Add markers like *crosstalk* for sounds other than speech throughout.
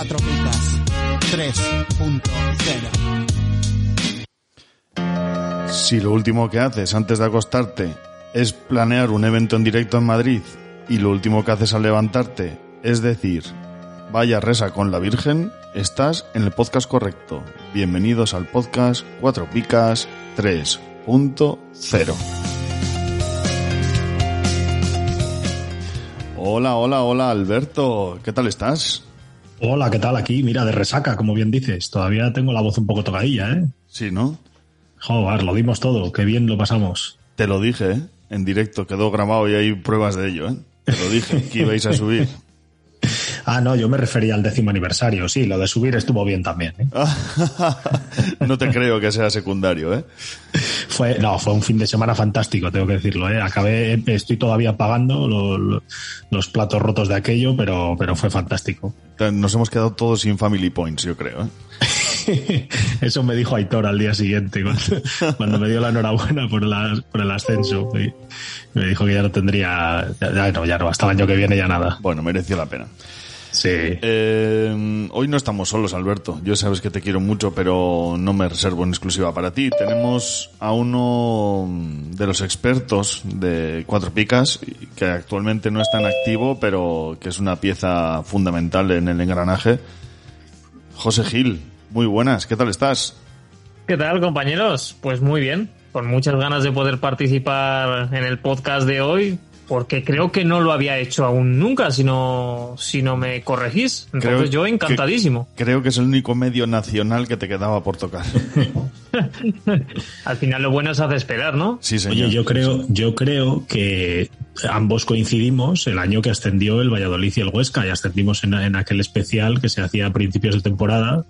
4 picas 3.0. Si lo último que haces antes de acostarte es planear un evento en directo en Madrid y lo último que haces al levantarte es decir, vaya resa con la Virgen, estás en el podcast correcto. Bienvenidos al podcast 4 picas 3.0. Hola, hola, hola Alberto, ¿qué tal estás? Hola, ¿qué tal? Aquí, mira, de resaca, como bien dices. Todavía tengo la voz un poco tocadilla, ¿eh? Sí, ¿no? Joder, lo dimos todo, qué bien lo pasamos. Te lo dije, ¿eh? En directo, quedó grabado y hay pruebas de ello, ¿eh? Te lo dije, que ibais a subir. *laughs* Ah, no, yo me refería al décimo aniversario. Sí, lo de subir estuvo bien también. ¿eh? *laughs* no te creo que sea secundario, ¿eh? Fue, no, fue un fin de semana fantástico, tengo que decirlo. ¿eh? Acabé, estoy todavía pagando los, platos rotos de aquello, pero, pero fue fantástico. Nos hemos quedado todos sin family points, yo creo. ¿eh? *laughs* Eso me dijo Aitor al día siguiente, *laughs* cuando, me dio la enhorabuena por, por el ascenso. me dijo que ya no tendría, ya, no, ya no, hasta el año que viene ya nada. Bueno, mereció la pena. Sí. Eh, hoy no estamos solos, Alberto. Yo sabes que te quiero mucho, pero no me reservo en exclusiva para ti. Tenemos a uno de los expertos de Cuatro Picas, que actualmente no está en activo, pero que es una pieza fundamental en el engranaje. José Gil, muy buenas, ¿qué tal estás? ¿Qué tal, compañeros? Pues muy bien, con muchas ganas de poder participar en el podcast de hoy, porque creo que no lo había hecho aún nunca, si no, si no me corregís. Entonces yo encantadísimo. creo que es el único medio nacional que te quedaba por tocar. *laughs* Al final lo bueno es hacer esperar, ¿no? Sí, señor. Oye, yo creo, yo creo que ambos coincidimos el año que ascendió el Valladolid y el Huesca, y ascendimos en, aquel especial que se hacía a principios de temporada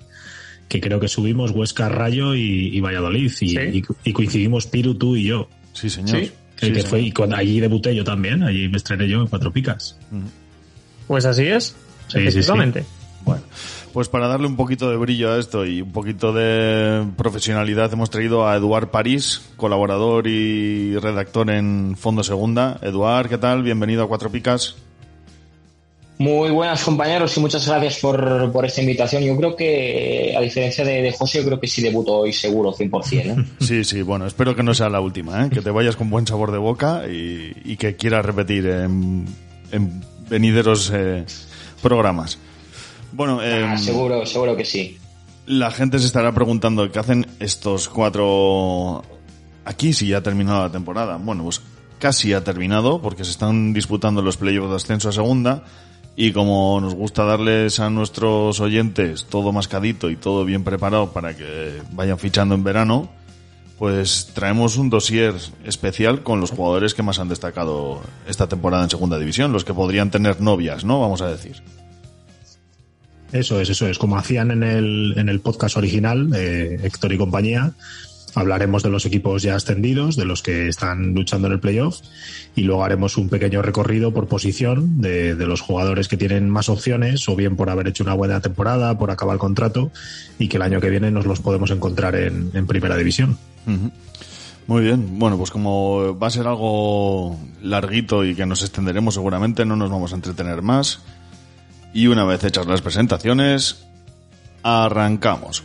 que creo que subimos Huesca, Rayo y, Valladolid, y, coincidimos Piru, tú y yo. Sí, señor. El que fue, y con, allí debuté yo también, allí me estrené yo en Cuatro Picas. Pues así es, sí, efectivamente. Bueno, pues para darle un poquito de brillo a esto y un poquito de profesionalidad hemos traído a Eduard París, colaborador y redactor en Fondo Segunda. Eduard, ¿qué tal? Bienvenido a Cuatro Picas. Muy buenas compañeros y muchas gracias por, por esta invitación. Yo creo que, a diferencia de, José, yo creo que sí debuto hoy seguro, 100%. ¿eh? *laughs* Sí, sí, bueno, espero que no sea la última, ¿eh? que te vayas con buen sabor de boca y, que quieras repetir en, venideros eh, programas. Bueno, ah, em, seguro, seguro que sí. La gente se estará preguntando qué hacen estos cuatro aquí si ya ha terminado la temporada. Bueno, pues casi ha terminado porque se están disputando los playoffs de ascenso a segunda y como nos gusta darles a nuestros oyentes todo mascadito y todo bien preparado para que vayan fichando en verano, pues traemos un dossier especial con los jugadores que más han destacado esta temporada en segunda división, los que podrían tener novias, ¿no? Vamos a decir. Eso es, eso es. Como hacían en el, en el podcast original, eh, Héctor y compañía, Hablaremos de los equipos ya ascendidos, de los que están luchando en el playoff, y luego haremos un pequeño recorrido por posición de, los jugadores que tienen más opciones, o bien por haber hecho una buena temporada, por acabar el contrato, y que el año que viene nos los podemos encontrar en, primera división. Muy bien, bueno, pues como va a ser algo larguito y que nos extenderemos seguramente, no nos vamos a entretener más. Y una vez hechas las presentaciones, arrancamos.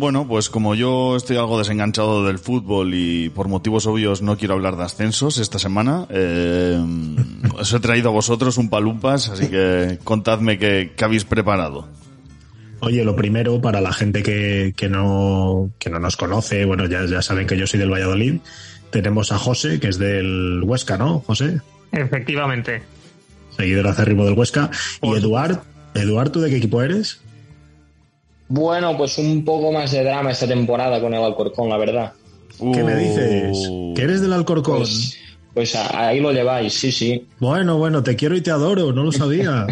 Bueno, pues como yo estoy algo desenganchado del fútbol y por motivos obvios no quiero hablar de ascensos esta semana, eh, os he traído a vosotros un palumpas, así que contadme qué, qué habéis preparado. Oye, lo primero, para la gente que, que, no, que no nos conoce, bueno, ya, ya saben que yo soy del Valladolid, tenemos a José, que es del Huesca, ¿no, José? Efectivamente. Seguidor acérrimo del Huesca. Y Eduard, Eduard, ¿tú de qué equipo eres? Bueno, pues un poco más de drama esta temporada con el Alcorcón, la verdad. ¿Qué me dices? ¿Que eres del Alcorcón? Pues, pues ahí lo lleváis, sí, sí. Bueno, bueno, te quiero y te adoro, no lo sabía.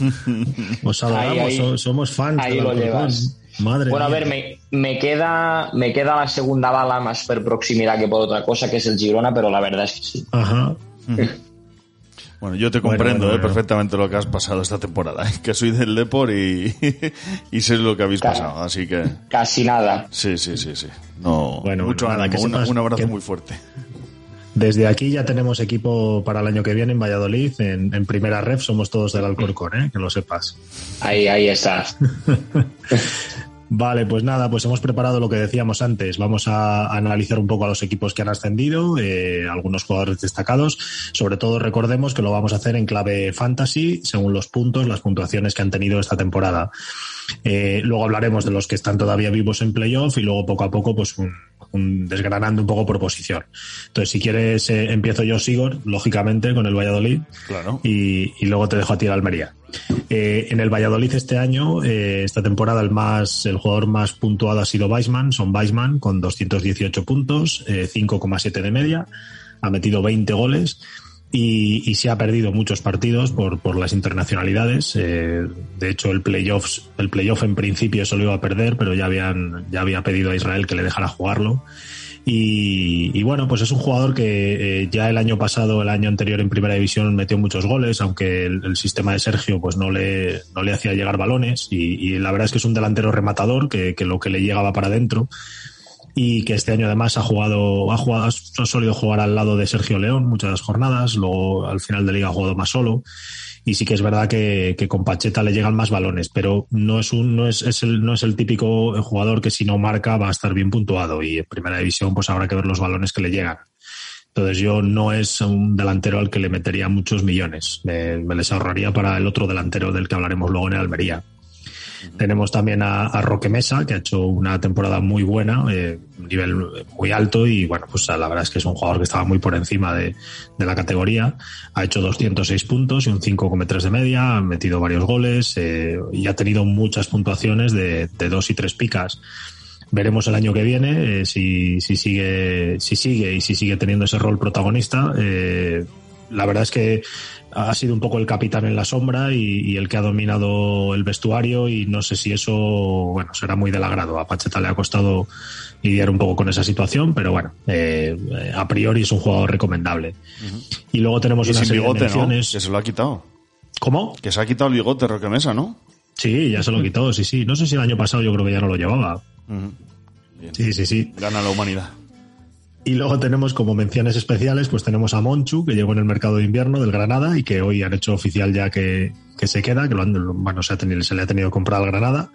*laughs* Os adoramos, Ahí, ahí. so- somos fans Ahí del lo llevas. Madre Bueno, a ver, me, me queda me queda la segunda bala más por proximidad que por otra cosa, que es el Girona, pero la verdad es que sí. Ajá. *laughs* Bueno, yo te comprendo bueno, eh, bueno. perfectamente lo que has pasado esta temporada, eh, *laughs* que soy del Depor y, *laughs* y sé lo que habéis Claro. pasado, así que Casi nada. sí, sí, sí, sí. No, Bueno, mucho nada, ánimo, que una- un abrazo que- muy fuerte. Desde aquí ya tenemos equipo para el año que viene en Valladolid, en, en primera ref, somos todos del Alcorcón, ¿eh? que lo sepas. Ahí, ahí está. *laughs* Vale, pues nada, pues hemos preparado lo que decíamos antes. Vamos a analizar un poco a los equipos que han ascendido, eh, algunos jugadores destacados. Sobre todo recordemos que lo vamos a hacer en clave fantasy, según los puntos, las puntuaciones que han tenido esta temporada. Eh, luego hablaremos de los que están todavía vivos en playoff y luego poco a poco, pues un, un desgranando un poco por posición. Entonces, si quieres, eh, empiezo yo, Sigor, lógicamente, con el Valladolid Claro. y, y luego te dejo a ti el Almería. Eh, en el Valladolid este año, eh, esta temporada, el más el jugador más puntuado ha sido Weisman, son Weisman, con 218 puntos, eh, 5,7 de media, ha metido 20 goles y, y se ha perdido muchos partidos por, por las internacionalidades. Eh, de hecho, el playoffs, el playoff en principio se lo iba a perder, pero ya habían, ya había pedido a Israel que le dejara jugarlo. Y, y bueno, pues es un jugador que eh, ya el año pasado, el año anterior en primera división metió muchos goles, aunque el, el sistema de Sergio pues no le, no le hacía llegar balones y, y la verdad es que es un delantero rematador que, que lo que le llegaba para adentro y que este año además ha jugado, ha jugado, ha solido jugar al lado de Sergio León muchas jornadas, luego al final de liga ha jugado más solo y sí que es verdad que, que con Pacheta le llegan más balones, pero no es un, no es, es el, no es el típico jugador que si no marca va a estar bien puntuado y en primera división pues habrá que ver los balones que le llegan. Entonces yo no es un delantero al que le metería muchos millones. Me, me les ahorraría para el otro delantero del que hablaremos luego en el Almería. Tenemos también a, Roque Mesa, que ha hecho una temporada muy buena, eh, nivel muy alto y bueno, pues la verdad es que es un jugador que estaba muy por encima de, de la categoría. Ha hecho 206 puntos y un 5,3 de media, ha metido varios goles eh, y ha tenido muchas puntuaciones de, de dos y tres picas. Veremos el año que viene eh, si, si, sigue, si sigue y si sigue teniendo ese rol protagonista. Eh, la verdad es que ha sido un poco el capitán en la sombra y, y, el que ha dominado el vestuario y no sé si eso bueno será muy del agrado a Pacheta le ha costado lidiar un poco con esa situación pero bueno eh, a priori es un jugador recomendable uh -huh. y luego tenemos y una sin serie bigote, de menciones ¿no? que se lo ha quitado ¿cómo? que se ha quitado el bigote Roque Mesa ¿no? sí ya se lo quitó sí sí no sé si el año pasado yo creo que ya no lo llevaba uh -huh. sí sí sí gana la humanidad y luego tenemos como menciones especiales, pues tenemos a Monchu, que llegó en el mercado de invierno del Granada y que hoy han hecho oficial ya que, que se queda, que lo han, bueno, se, se le ha tenido que comprar al Granada,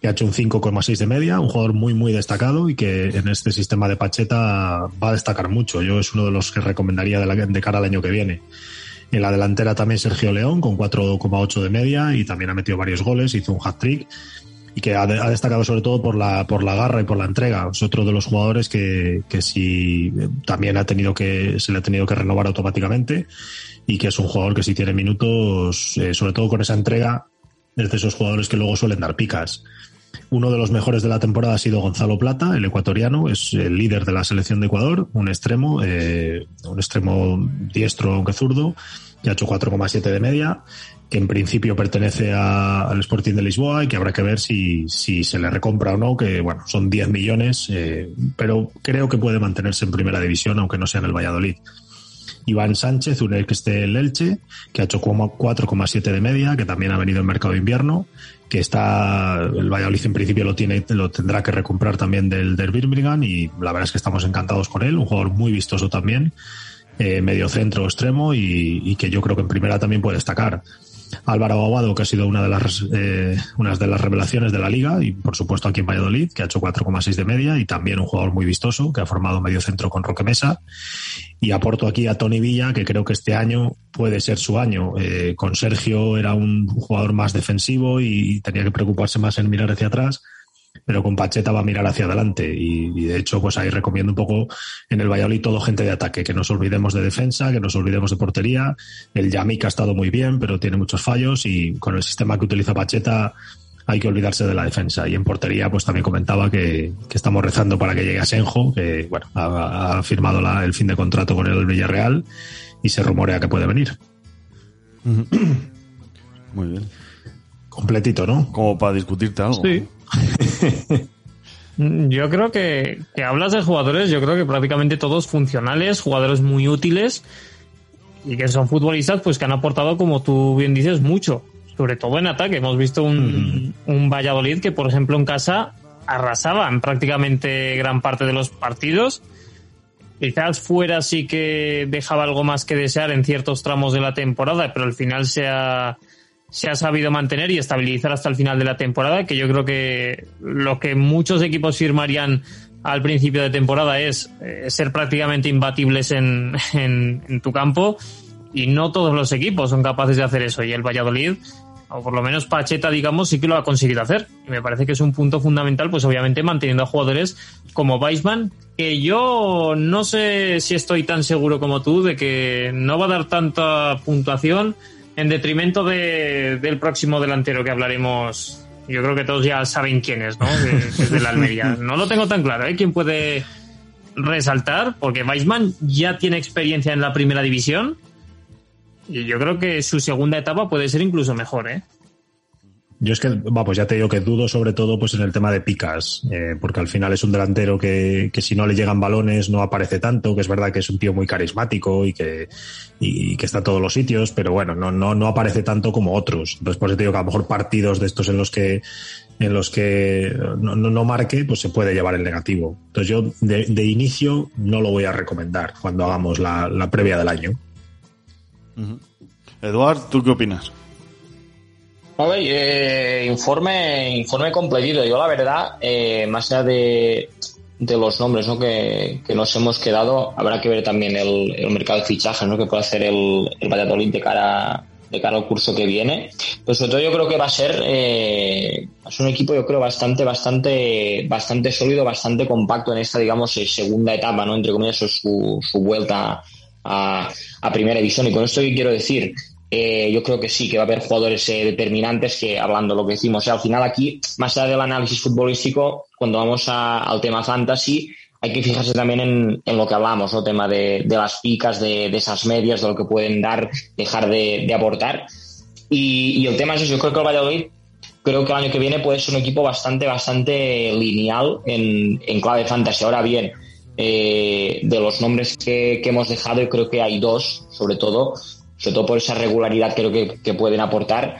que ha hecho un 5,6 de media, un jugador muy, muy destacado y que en este sistema de Pacheta va a destacar mucho. Yo es uno de los que recomendaría de cara al año que viene. En la delantera también Sergio León con 4,8 de media y también ha metido varios goles, hizo un hat-trick. Y que ha, destacado sobre todo por la, por la garra y por la entrega. Es otro de los jugadores que, que sí también ha tenido que, se le ha tenido que renovar automáticamente y que es un jugador que si tiene minutos, eh, sobre todo con esa entrega, es de esos jugadores que luego suelen dar picas. Uno de los mejores de la temporada ha sido Gonzalo Plata, el ecuatoriano, es el líder de la selección de Ecuador, un extremo, eh, un extremo diestro aunque zurdo, que ha hecho 4,7 de media, que en principio pertenece al Sporting de Lisboa y que habrá que ver si, si se le recompra o no, que bueno, son 10 millones, eh, pero creo que puede mantenerse en primera división, aunque no sea en el Valladolid. Iván Sánchez, un ex del Elche, que ha hecho 4,7 de media, que también ha venido en mercado de invierno, que está, el Valladolid en principio lo tiene, lo tendrá que recomprar también del, del Birmingham y la verdad es que estamos encantados con él, un jugador muy vistoso también, eh, medio centro extremo y, y, que yo creo que en primera también puede destacar. Álvaro Aguado, que ha sido una de las eh, unas de las revelaciones de la liga y por supuesto aquí en Valladolid, que ha hecho 4,6 de media y también un jugador muy vistoso que ha formado medio centro con Roque Mesa y aporto aquí a Tony Villa, que creo que este año puede ser su año. Eh, con Sergio era un jugador más defensivo y tenía que preocuparse más en mirar hacia atrás pero con Pacheta va a mirar hacia adelante y, y, de hecho pues ahí recomiendo un poco en el Valladolid todo gente de ataque, que nos olvidemos de defensa, que nos olvidemos de portería, el Yamik ha estado muy bien pero tiene muchos fallos y con el sistema que utiliza Pacheta hay que olvidarse de la defensa y en portería pues también comentaba que, que estamos rezando para que llegue a Senjo, que bueno ha, ha firmado la, el fin de contrato con el Villarreal y se rumorea que puede venir. *coughs* Muy bien. Completito, ¿no? Como para discutirte algo. Sí. *laughs* Yo creo que, que, hablas de jugadores, yo creo que prácticamente todos funcionales, jugadores muy útiles y que son futbolistas pues que han aportado, como tú bien dices, mucho, sobre todo en ataque. Hemos visto un, mm. un Valladolid que, por ejemplo, en casa arrasaban prácticamente gran parte de los partidos. Quizás fuera sí que dejaba algo más que desear en ciertos tramos de la temporada, pero al final se ha, se ha sabido mantener y estabilizar hasta el final de la temporada, que yo creo que lo que muchos equipos firmarían al principio de temporada es eh, ser prácticamente imbatibles *laughs* en, en, tu campo y no todos los equipos son capaces de hacer eso y el Valladolid o por lo menos Pacheta digamos sí que lo ha conseguido hacer. Y me parece que es un punto fundamental pues obviamente manteniendo a jugadores como Weisman que yo no sé si estoy tan seguro como tú de que no va a dar tanta puntuación en detrimento de, del próximo delantero que hablaremos. Yo creo que todos ya saben quién es, ¿no? Que, que es de la Almería. *laughs* No lo tengo tan claro, ¿eh? ¿Quién puede resaltar? Porque Weisman ya tiene experiencia en la primera división y yo creo que su segunda etapa puede ser incluso mejor, ¿eh? Yo es que, va, pues ya te digo que dudo sobre todo pues en el tema de picas, eh, porque al final es un delantero que, que, si no le llegan balones no aparece tanto, que es verdad que es un tío muy carismático y que, y, que está en todos los sitios, pero bueno, no, no, no aparece tanto como otros. Entonces, por eso te digo que a lo mejor partidos de estos en los que en los que no, no, no marque, pues se puede llevar el negativo. Entonces yo de, inicio no lo voy a recomendar cuando hagamos la, la previa del año. Uh. Eduard, ¿tú qué opinas? A eh, informe, informe completito. Yo la verdad, eh, más allá de, de los nombres ¿no? que, que, nos hemos quedado, habrá que ver también el, el mercado de fichajes ¿no? que puede hacer el, el Valladolid de cara, de cara al curso que viene. Pero sobre todo yo creo que va a ser, eh, es un equipo yo creo bastante, bastante, bastante sólido, bastante compacto en esta, digamos, segunda etapa, ¿no? Entre comillas, su, su vuelta a, a primera división. Y con esto que quiero decir, eh, yo creo que sí, que va a haber jugadores eh, determinantes que, hablando lo que decimos, o sea, al final aquí, más allá del análisis futbolístico, cuando vamos a, al tema fantasy, hay que fijarse también en, en lo que hablamos, ¿no? Tema de, de las picas, de, de, esas medias, de lo que pueden dar, dejar de, de aportar. Y, y, el tema es eso, yo creo que el Valladolid, creo que el año que viene puede ser un equipo bastante, bastante lineal en, en clave fantasy. Ahora bien, eh, de los nombres que, que hemos dejado, yo creo que hay dos, sobre todo, sobre todo por esa regularidad creo que, que pueden aportar,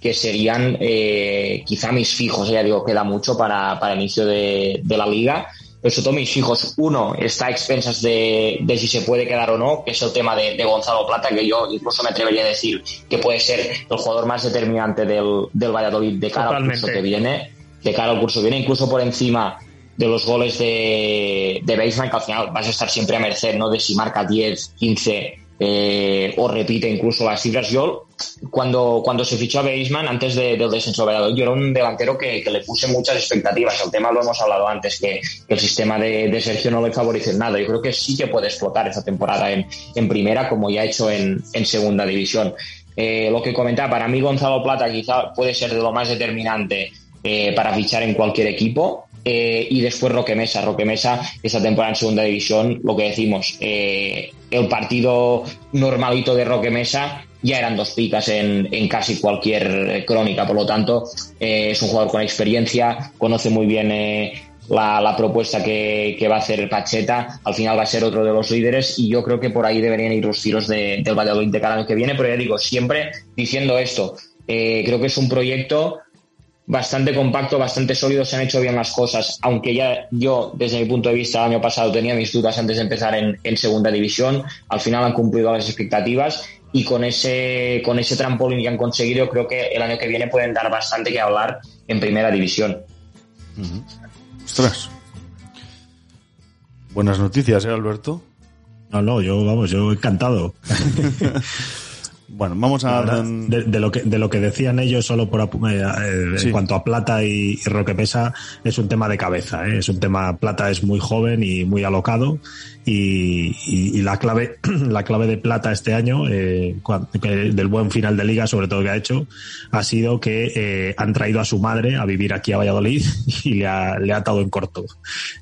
que serían eh, quizá mis fijos, ya digo, queda mucho para, para el inicio de, de, la liga, pero sobre todo mis fijos, uno está a expensas de, de, si se puede quedar o no, que es el tema de, de, Gonzalo Plata, que yo incluso me atrevería a decir que puede ser el jugador más determinante del, del Valladolid de cara Totalmente. al curso que viene, de cara al curso que viene, incluso por encima de los goles de, de Baseman, que al final vas a estar siempre a merced, ¿no? De si marca 10, 15 eh, o repite incluso las cifras. Yo, cuando, cuando se fichó a Beisman, antes de- del descenso de Valladolid, yo era un delantero que, que le puse muchas expectativas. El tema lo hemos hablado antes, que, que el sistema de, de Sergio no le favorece en nada. Yo creo que sí que puede explotar esta temporada en, en primera, como ya ha hecho en, en segunda división. Eh, lo que comentaba, para mí Gonzalo Plata quizá puede ser de lo más determinante eh, para fichar en cualquier equipo. Eh, y después Roque Mesa. Roque Mesa, esta temporada en segunda división, lo que decimos, eh, el partido normalito de Roque Mesa ya eran dos picas en, casi cualquier crónica. Por lo tanto, eh, es un jugador con experiencia, conoce muy bien la, propuesta que, va a hacer Pacheta. Al final va a ser otro de los líderes y yo creo que por ahí deberían ir los tiros de- del Valladolid de cada año que viene. Pero ya digo, siempre diciendo esto, creo que es un proyecto bastante compacto, bastante sólido, se han hecho bien las cosas, aunque ya yo, desde mi punto de vista, el año pasado tenía mis dudas antes de empezar en, en segunda división, al final han cumplido las expectativas y con ese, con ese trampolín que han conseguido, creo que el año que viene pueden dar bastante que hablar en primera división. Ostras. Buenas noticias, ¿eh, Alberto? No, no, yo, vamos, yo encantado. *laughs* Bueno, vamos a... De, de lo que, de lo que decían ellos, solo por eh, eh, Sí. en cuanto a Plata y, y Roque Pesa, es un tema de cabeza. ¿eh? Es un tema, Plata es muy joven y muy alocado. Y, y- y la clave, *clears throat* la clave de Plata este año, eh, del buen final de liga, sobre todo que ha hecho, ha sido que han traído a su madre a vivir aquí a Valladolid *laughs* y le ha, le ha atado en corto.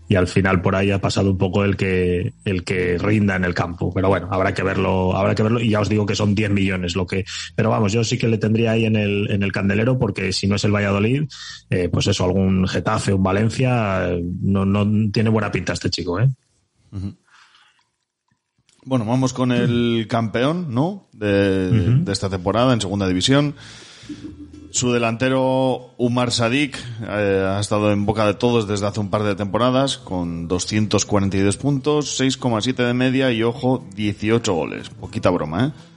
Y al final por ahí ha pasado un poco el que, el que rinda en el campo. Pero bueno, habrá que verlo, habrá que verlo. Y ya os digo que son 10 millones lo que, pero vamos, yo sí que le tendría ahí en el, en el candelero porque si no es el Valladolid, eh, pues eso, algún Getafe, un Valencia, no, no tiene buena pinta este chico, ¿eh? Bueno, vamos con el campeón, ¿no? De, de esta temporada en segunda división. Su delantero Umar Sadik eh, ha estado en boca de todos desde hace un par de temporadas con 242 puntos, 6,7 de media y ojo, 18 goles. Poquita broma, ¿eh?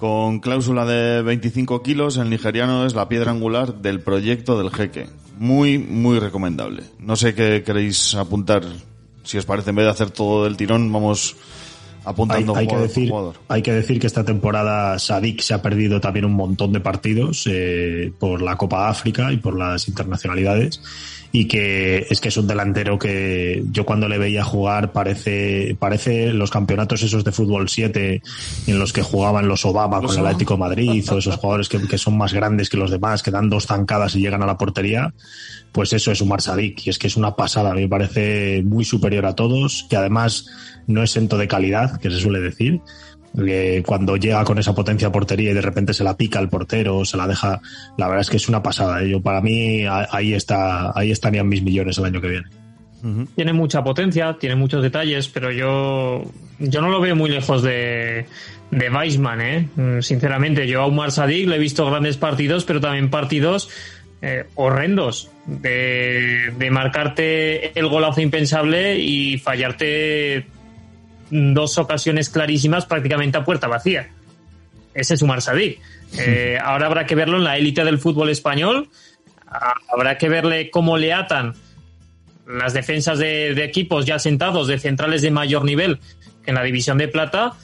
Con cláusula de 25 kilos, el nigeriano es la piedra angular del proyecto del jeque. Muy, muy recomendable. No sé qué queréis apuntar. Si os parece, en vez de hacer todo del tirón, vamos Hay, apuntando hay que jugador por decir, jugador. hay que decir que esta temporada Sadik se ha perdido también un montón de partidos eh, por la Copa África y por las internacionalidades y que es que es un delantero que yo cuando le veía jugar parece parece los campeonatos esos de fútbol 7 en los que jugaban los Obama con el. Atlético de Madrid o esos jugadores que, que son más grandes que los demás que dan dos zancadas y llegan a la portería pues eso es Umar Sadik y es que es una pasada, me parece muy superior a todos, que además no es ento de calidad, que se suele decir, que cuando llega con esa potencia a portería y de repente se la pica el portero, se la deja, la verdad es que es una pasada. ¿eh? Yo, para mí a- ahí está, ahí estarían mis millones el año que viene. Tiene mucha potencia, tiene muchos detalles, pero yo, yo no lo veo muy lejos de, de Weissman, ¿eh? Mm, Sinceramente, yo a Umar Sadik le he visto grandes partidos, pero también partidos eh, horrendos de, de marcarte el golazo impensable y fallarte dos ocasiones clarísimas prácticamente a puerta vacía. Ese es Umar Sadik. Eh, ahora habrá que verlo en la élite del fútbol español. Habrá que verle cómo le atan las defensas de, de equipos ya sentados, de centrales de mayor nivel que en la división de plata.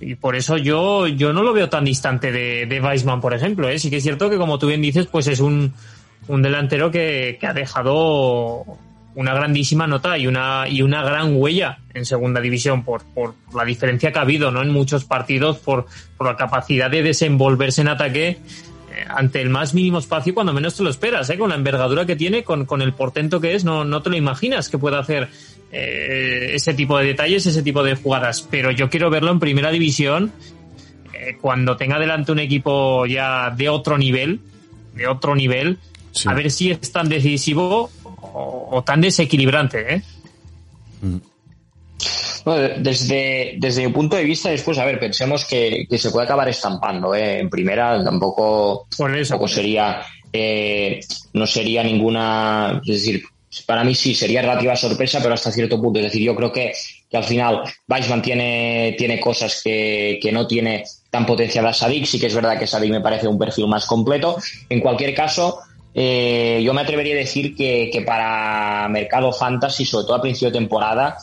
Y por eso yo, yo no lo veo tan distante de, de Weissman, por ejemplo. ¿eh? Sí que es cierto que, como tú bien dices, pues es un, un delantero que, que ha dejado una grandísima nota y una, y una gran huella en segunda división por, por la diferencia que ha habido ¿no? en muchos partidos, por, por la capacidad de desenvolverse en ataque eh, ante el más mínimo espacio cuando menos te lo esperas, ¿eh? con la envergadura que tiene, con, con el portento que es, no, no te lo imaginas que pueda hacer eh, ese tipo de detalles, ese tipo de jugadas. Pero yo quiero verlo en primera división eh, cuando tenga delante un equipo ya de otro nivel, de otro nivel, Sí. a ver si es tan decisivo o, o tan desequilibrante, ¿eh? Bueno, desde, desde mi punto de vista, después, a ver, pensemos que, que se puede acabar estampando, ¿eh? En primera tampoco, eso. tampoco sería, eh, no sería ninguna, es decir, para mí sí sería relativa sorpresa, pero hasta cierto punto. Es decir, yo creo que, que al final Weissman tiene, tiene cosas que, que no tiene tan potenciada Sadik. Sí que es verdad que Sadik me parece un perfil más completo. En cualquier caso, eh, yo me atrevería a decir que, que para mercado fantasy, sobre todo a principio de temporada,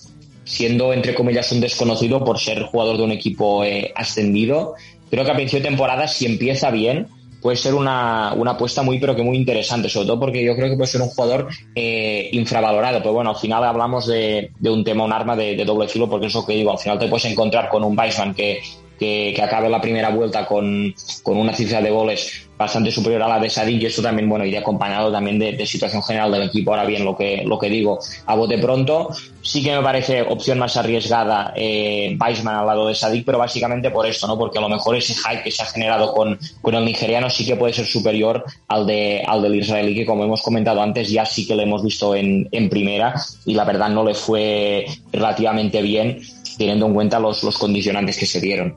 siendo entre comillas un desconocido por ser jugador de un equipo eh, ascendido. Creo que a principio de temporada, si empieza bien, puede ser una, una, apuesta muy, pero que muy interesante, sobre todo porque yo creo que puede ser un jugador eh, infravalorado. Pero bueno, al final hablamos de, de un tema, un arma de, doble filo, porque eso que digo, al final te puedes encontrar con un Weissman que, que, que acabe la primera vuelta con, con una cifra de goles bastante superior a la de Sadik y esto también, bueno, iría acompañado también de, de, situación general del equipo. Ahora bien, lo que, lo que digo, a bote pronto, sí que me parece opción más arriesgada eh, al lado de Sadik, pero básicamente por esto, ¿no? Porque a lo mejor ese hype que se ha generado con, con el nigeriano sí que puede ser superior al de al del israelí, que como hemos comentado antes, ya sí que lo hemos visto en, en primera y la verdad no le fue relativamente bien teniendo en cuenta los, los condicionantes que se dieron.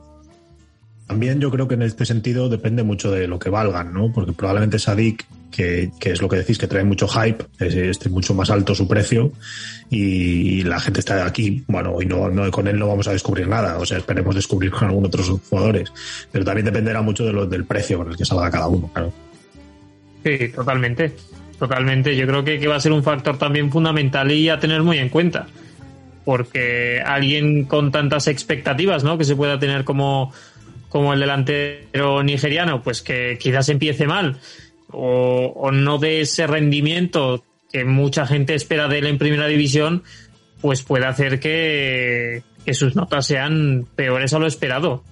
También yo creo que en este sentido depende mucho de lo que valgan, ¿no? Porque probablemente Sadik, que, que es lo que decís, que trae mucho hype, esté mucho más alto su precio y, la gente está aquí, bueno, y no, no con él no vamos a descubrir nada, o sea, esperemos descubrir con algunos otros jugadores, pero también dependerá mucho de lo, del precio con el que salga cada uno, claro. Sí, totalmente, totalmente. Yo creo que, que va a ser un factor también fundamental y a tener muy en cuenta porque alguien con tantas expectativas, ¿no? Que se pueda tener como como el delantero nigeriano, pues que quizás empiece mal o, o, no de ese rendimiento que mucha gente espera de él en primera división, pues puede hacer que, que sus notas sean peores a lo esperado.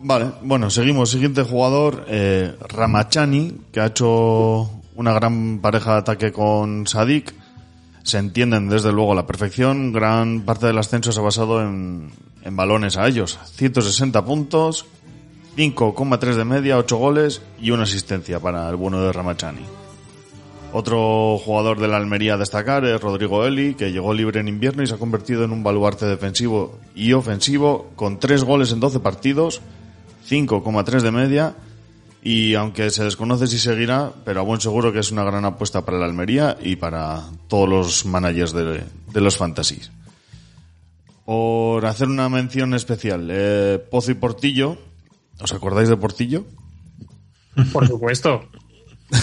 Vale, bueno, seguimos. Siguiente jugador, eh, Ramachani, que ha hecho una gran pareja de ataque con Sadik. Se entienden desde luego a la perfección. Gran parte del ascenso se ha basado en, en balones a ellos. 160 puntos, 5,3 de media, 8 goles y una asistencia para el bueno de Ramachani. Otro jugador de la Almería a destacar es Rodrigo Eli, que llegó libre en invierno y se ha convertido en un baluarte defensivo y ofensivo con 3 goles en 12 partidos, 5,3 de media y aunque se desconoce si seguirá, pero a buen seguro que es una gran apuesta para la Almería y para todos los managers de, de los fantasies por hacer una mención especial. Eh, Pozo y Portillo. ¿Os acordáis de Portillo? Por supuesto.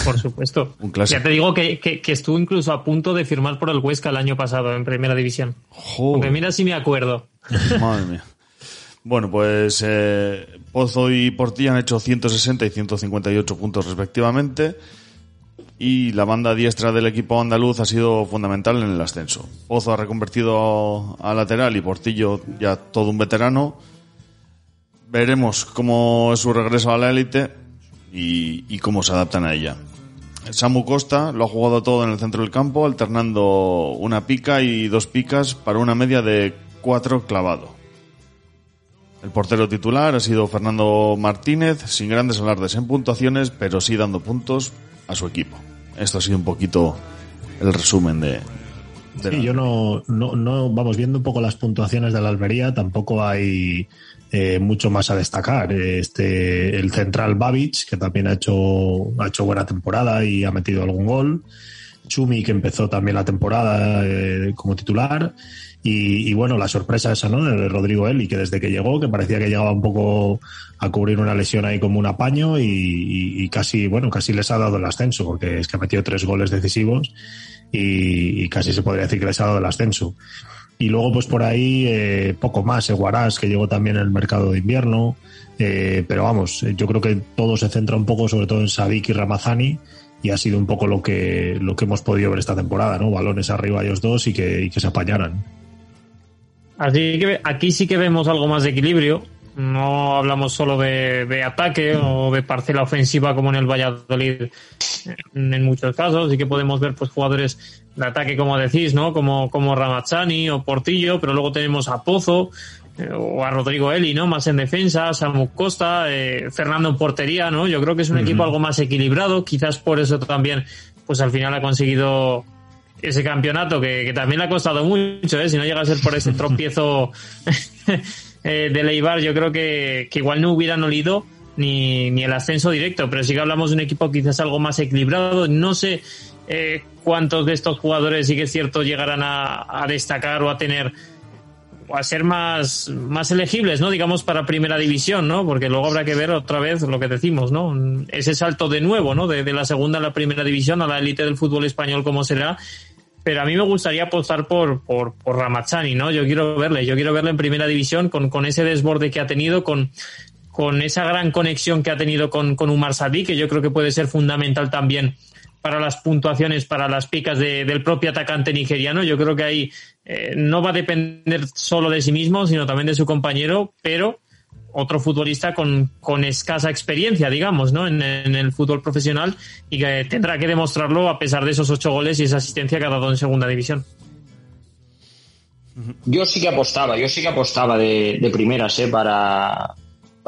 Por supuesto. *laughs* Un clásico. Ya te digo que, que, que, estuvo incluso a punto de firmar por el Huesca el año pasado en Primera División. Porque mira si me acuerdo. Madre mía. Bueno, pues eh, Pozo y Portillo han hecho 160 y 158 puntos respectivamente y la banda diestra del equipo andaluz ha sido fundamental en el ascenso. Pozo ha reconvertido a lateral y Portillo ya todo un veterano. Veremos cómo es su regreso a la élite y, y, cómo se adaptan a ella. Samu Costa lo ha jugado todo en el centro del campo, alternando una pica y dos picas para una media de cuatro clavado. El portero titular ha sido Fernando Martínez, sin grandes alardes en puntuaciones, pero sí dando puntos a su equipo. Esto ha sido un poquito el resumen de. de sí, la... yo no, no, no, vamos viendo un poco las puntuaciones de la Almería, tampoco hay eh, mucho más a destacar. Este, el central Babic, que también ha hecho, ha hecho buena temporada y ha metido algún gol. Chumi, que empezó también la temporada eh, como titular. Y, bueno, la sorpresa esa, ¿no? De Rodrigo Eli, que desde que llegó, que parecía que llegaba un poco a cubrir una lesión ahí como un apaño y, casi, bueno, casi les ha dado el ascenso, porque es que ha metido tres goles decisivos y, casi se podría decir que les ha dado el ascenso. Y luego, pues por ahí, eh, poco más, Eguarás, que llegó también en el mercado de invierno. Eh, pero vamos, yo creo que todo se centra un poco, sobre todo en Sadik y Ramazani, y ha sido un poco lo que, lo que hemos podido ver esta temporada, ¿no? Balones arriba ellos dos y que, y que se apañaran. Así que aquí sí que vemos algo más de equilibrio. No hablamos solo de, de, ataque o de parcela ofensiva como en el Valladolid en, muchos casos. Sí que podemos ver pues jugadores de ataque, como decís, ¿no? Como, como Ramazzani o Portillo, pero luego tenemos a Pozo o a Rodrigo Eli, ¿no? Más en defensa, Samu Costa, eh, Fernando en portería, ¿no? Yo creo que es un uh -huh. equipo algo más equilibrado. Quizás por eso también, pues al final ha conseguido ese campeonato que, que, también le ha costado mucho, ¿eh? si no llega a ser por ese tropiezo *laughs* eh, de Leibar, yo creo que, que, igual no hubieran olido ni, ni el ascenso directo, pero sí que hablamos de un equipo quizás algo más equilibrado. No sé eh, cuántos de estos jugadores sí que es cierto llegarán a, a destacar o a tener a ser más, más elegibles, ¿no? Digamos, para primera división, ¿no? Porque luego habrá que ver otra vez lo que decimos, ¿no? Ese salto de nuevo, ¿no? De, de la segunda a la primera división, a la élite del fútbol español, cómo será. pero a mí me gustaría apostar por, por, por Ramachani, ¿no? Yo quiero verle, yo quiero verle en primera división con, con ese desborde que ha tenido, con, con esa gran conexión que ha tenido con, con Umar Sadi, que yo creo que puede ser fundamental también para las puntuaciones, para las picas de, del propio atacante nigeriano. Yo creo que ahí eh, no va a depender solo de sí mismo, sino también de su compañero, pero otro futbolista con, con escasa experiencia, digamos, ¿no? En, el fútbol profesional y que tendrá que demostrarlo a pesar de esos ocho goles y esa asistencia que ha dado en segunda división. Yo sí que apostaba, yo sí que apostaba de, de primeras, ¿eh? Para,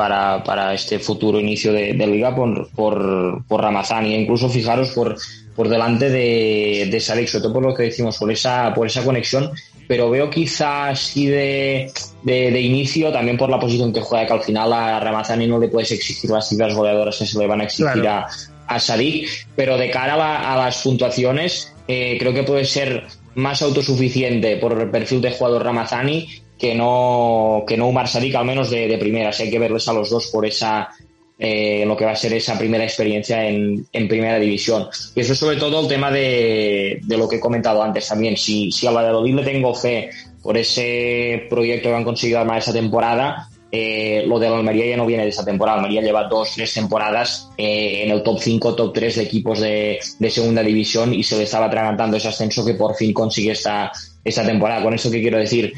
para, para este futuro inicio de, de liga por, por, por Ramazani, e incluso fijaros por, por delante de, de sobre todo por lo que decimos, por esa, por esa conexión, pero veo quizás así de, de, de, inicio, también por la posición que juega, que al final a Ramazani no le puedes exigir las cifras goleadoras que se le van a exigir claro. a, a Sadik, pero de cara a, la, a las puntuaciones, eh, creo que puede ser más autosuficiente por el perfil de jugador Ramazani que no, que no Umar Sadik, al menos de, de primeras. Hay que verles a los dos por esa, eh, lo que va a ser esa primera experiencia en, en, primera división. Y eso sobre todo el tema de, de lo que he comentado antes también. Si, si a Valladolid le tengo fe por ese proyecto que han conseguido armar esa temporada, eh, lo de la Almería ya no viene de esa temporada. Almería lleva dos, tres temporadas eh, en el top 5, top 3 de equipos de, de, segunda división y se le estaba atragantando ese ascenso que por fin consigue esta, esta temporada. Con eso que quiero decir,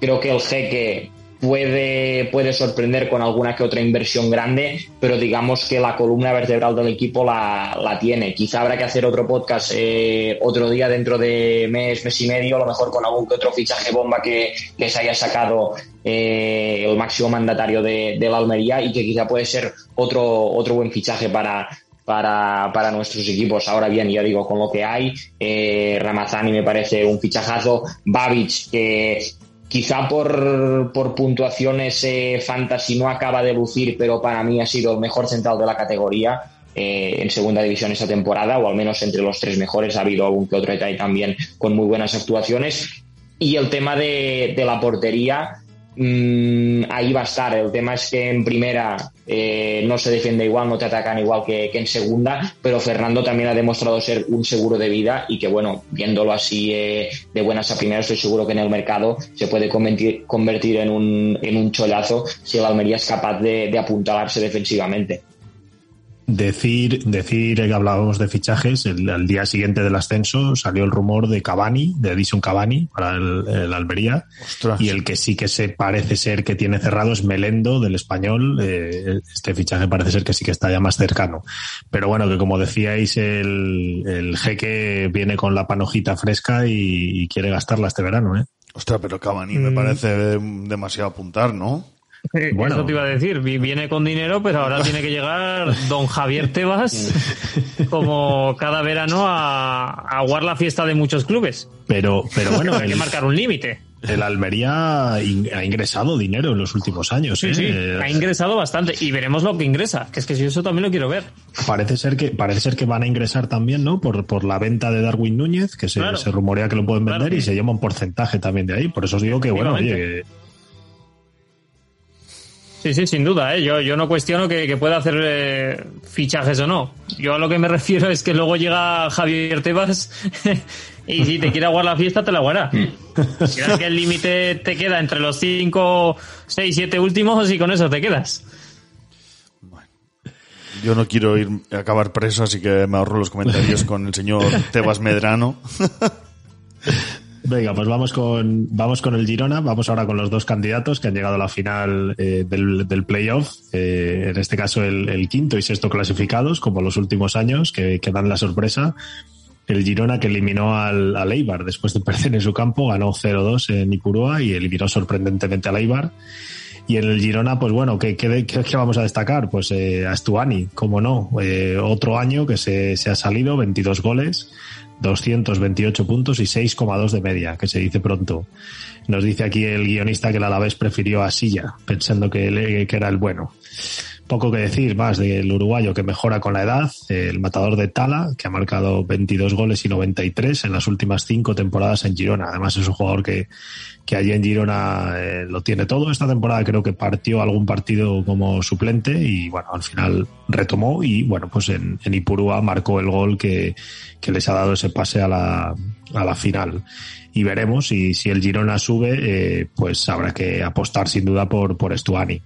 creo que el jeque puede, puede sorprender con alguna que otra inversión grande, pero digamos que la columna vertebral del equipo la, la tiene. Quizá habrá que hacer otro podcast eh, otro día dentro de mes, mes y medio, a lo mejor con algún que otro fichaje bomba que, que se haya sacado eh, el máximo mandatario de, de, la Almería y que quizá puede ser otro, otro buen fichaje para, para, para nuestros equipos. Ahora bien, ya digo, con lo que hay, eh, Ramazani me parece un fichajazo, Babic que Quizá por, por puntuaciones eh, fantasy no acaba de lucir, pero para mí ha sido el mejor central de la categoría eh, en segunda división esta temporada, o al menos entre los tres mejores. Ha habido algún que otro detalle también con muy buenas actuaciones. Y el tema de, de la portería, mmm, ahí va a estar. El tema es que en primera eh, no se defiende igual, no te atacan igual que, que, en segunda, pero Fernando también ha demostrado ser un seguro de vida y que, bueno, viéndolo así eh, de buenas a primeras, estoy seguro que en el mercado se puede convertir, convertir en, un, en un cholazo si el Almería es capaz de, de apuntalarse defensivamente. Decir, decir que hablábamos de fichajes, el, el, día siguiente del ascenso salió el rumor de Cavani, de Edison Cavani para el, el Almería. Ostras. Y el que sí que se parece ser que tiene cerrado es Melendo del español. Eh, este fichaje parece ser que sí que está ya más cercano. Pero bueno, que como decíais, el, el jeque viene con la panojita fresca y, y quiere gastarla este verano, ¿eh? Ostras, pero Cavani mm. me parece demasiado apuntar, ¿no? Bueno. Eso te iba a decir, viene con dinero, pero ahora tiene que llegar don Javier Tebas *laughs* como cada verano a, aguar la fiesta de muchos clubes. Pero, pero bueno, hay que marcar un límite. El Almería ha ingresado dinero en los últimos años. Sí, ¿eh? sí, ha ingresado bastante y veremos lo que ingresa. Que es que si eso también lo quiero ver. Parece ser que parece ser que van a ingresar también, ¿no? Por, por la venta de Darwin Núñez, que se, claro. se rumorea que lo pueden vender claro. y se lleva un porcentaje también de ahí. Por eso os digo que bueno, oye, Sí, sí, sin duda. ¿eh? Yo, yo no cuestiono que, que pueda hacer eh, fichajes o no. Yo a lo que me *laughs* refiero es que luego llega Javier Tebas *laughs* y si te quiere aguar la fiesta, te la aguará. Quieras que el límite te queda entre los 5, 6, 7 últimos y con eso te quedas. Bueno, yo no quiero ir a acabar preso, así que me ahorro los comentarios con el señor *laughs* Tebas Medrano. Venga, pues vamos con, vamos con el Girona. Vamos ahora con los dos candidatos que han llegado a la final eh, del, del, playoff. Eh, en este caso, el, quinto y sexto clasificados, como los últimos años, que, que dan la sorpresa. El Girona que eliminó al, al, Eibar después de *laughs* perder en su campo, ganó 0-2 en Ipurúa y eliminó sorprendentemente al Eibar. Y en el Girona, pues bueno, ¿qué, qué, qué vamos a destacar? Pues eh, a Stuani, como no, eh, otro año que se, se ha salido, 22 goles 228 puntos y 6,2 de media, que se dice pronto. Nos dice aquí el guionista que el Alavés prefirió a Silla, pensando que, él, que era el bueno. Poco que decir más del uruguayo que mejora con la edad, el matador de Tala, que ha marcado 22 goles y 93 en las últimas cinco temporadas en Girona. Además es un jugador que, que allí en Girona eh, lo tiene todo. Esta temporada creo que partió algún partido como suplente y bueno, al final retomó y bueno, pues en, en Ipurúa marcó el gol que, que les ha dado ese pase a la, a la final y veremos y si el Girona sube, eh, pues habrá que apostar sin duda por, por Estuani.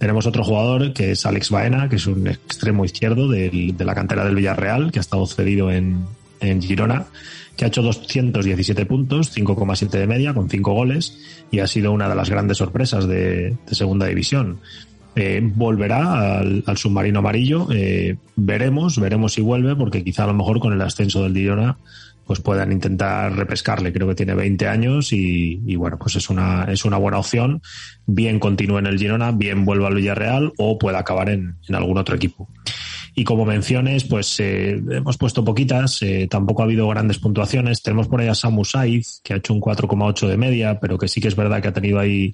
Tenemos otro jugador que es Alex Baena, que es un extremo izquierdo de la cantera del Villarreal, que ha estado cedido en, Girona, que ha hecho 217 puntos, 5,7 de media, con 5 goles, y ha sido una de las grandes sorpresas de, segunda división. Eh, volverá al, al, submarino amarillo, eh, veremos, veremos si vuelve, porque quizá a lo mejor con el ascenso del Girona pues puedan intentar repescarle. Creo que tiene 20 años y, y, bueno, pues es una, es una buena opción. Bien continúe en el Girona, bien vuelva al Villarreal o pueda acabar en, en algún otro equipo. Y como menciones, pues eh, hemos puesto poquitas, eh, tampoco ha habido grandes puntuaciones. Tenemos por ahí a Samu Saiz, que ha hecho un 4,8 de media, pero que sí que es verdad que ha tenido ahí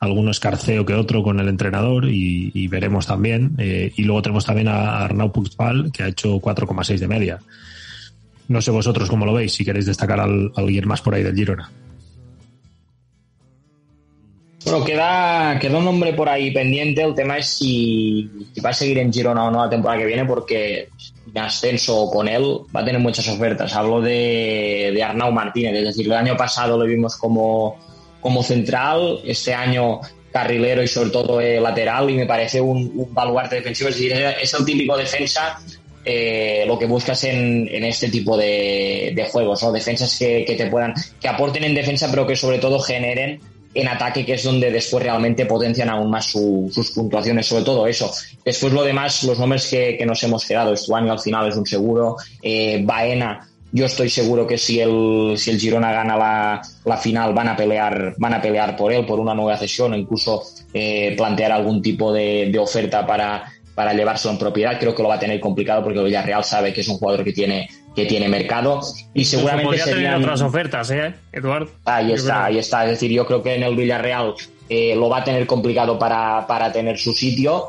algún escarceo que otro con el entrenador y, y veremos también. Eh, y luego tenemos también a Arnau Puigpal, que ha hecho 4,6 de media. No sé vosotros cómo lo veis, si queréis destacar al, a alguien más por ahí del Girona. Bueno, queda, queda un nombre por ahí pendiente. El tema es si, va a seguir en Girona o no la temporada que viene, porque en ascenso con él va a tener muchas ofertas. Hablo de, de Arnau Martínez, es decir, el año pasado lo vimos como, como central, este año carrilero y sobre todo eh, lateral, y me parece un, un baluarte defensivo. Es decir, es el típico defensa eh, lo que buscas en, este tipo de, juegos, ¿no? Defensas que, te puedan, que aporten en defensa, pero que sobre todo generen en ataque, que es donde después realmente potencian aún más su, sus puntuaciones, sobre todo eso. Después lo demás, los nombres que, nos hemos quedado, Estuani al final es un seguro, eh, Baena, yo estoy seguro que si el, si el Girona gana la, la, final van a pelear, van a pelear por él, por una nueva cesión o incluso eh, plantear algún tipo de oferta para, para llevárselo en propiedad. Creo que lo va a tener complicado porque el Villarreal sabe que es un jugador que tiene que tiene mercado y seguramente podría serían... tener otras ofertas, ¿eh, Eduardo? Ahí está, ahí está. Es decir, yo creo que en el Villarreal eh, lo va a tener complicado para, para tener su sitio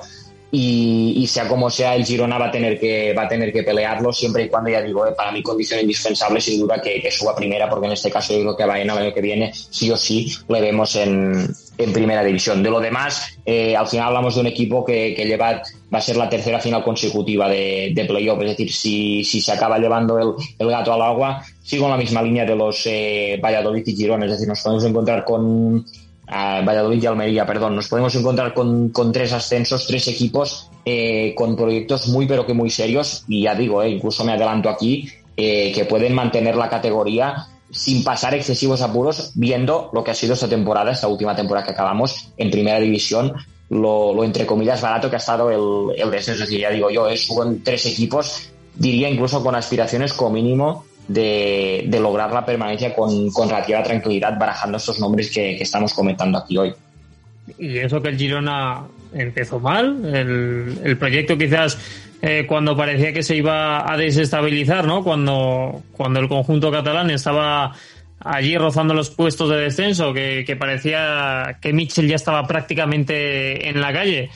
y, sea como sea el Girona va a tener que va a tener que pelearlo siempre y cuando ya digo eh, para mi condición indispensable sin duda que, que, suba primera porque en este caso yo creo que Baena el año que viene sí o sí le vemos en, en primera división. De lo demás eh, al final hablamos de un equipo que, que, lleva va a ser la tercera final consecutiva de, de playoff es decir si, si se acaba llevando el, el, gato al agua sigo en la misma línea de los eh, Valladolid y Girona es decir nos podemos encontrar con Valladolid y Almería, perdón, nos podemos encontrar con, con tres ascensos, tres equipos eh, con proyectos muy pero que muy serios y ya digo, eh, incluso me adelanto aquí, eh, que pueden mantener la categoría sin pasar excesivos apuros, viendo lo que ha sido esta temporada, esta última temporada que acabamos en primera división, lo, entre comillas barato que ha estado el, el descenso. Es decir, ya digo yo, son tres equipos, diría incluso con aspiraciones como mínimo de, lograr la permanencia con, relativa tranquilidad, barajando estos nombres que, estamos comentando aquí hoy. Y eso que el Girona empezó mal, el, el proyecto quizás eh, cuando parecía que se iba a desestabilizar, ¿no? Cuando, cuando el conjunto catalán estaba allí rozando los puestos de descenso, que, que parecía que Mitchell ya estaba prácticamente en la calle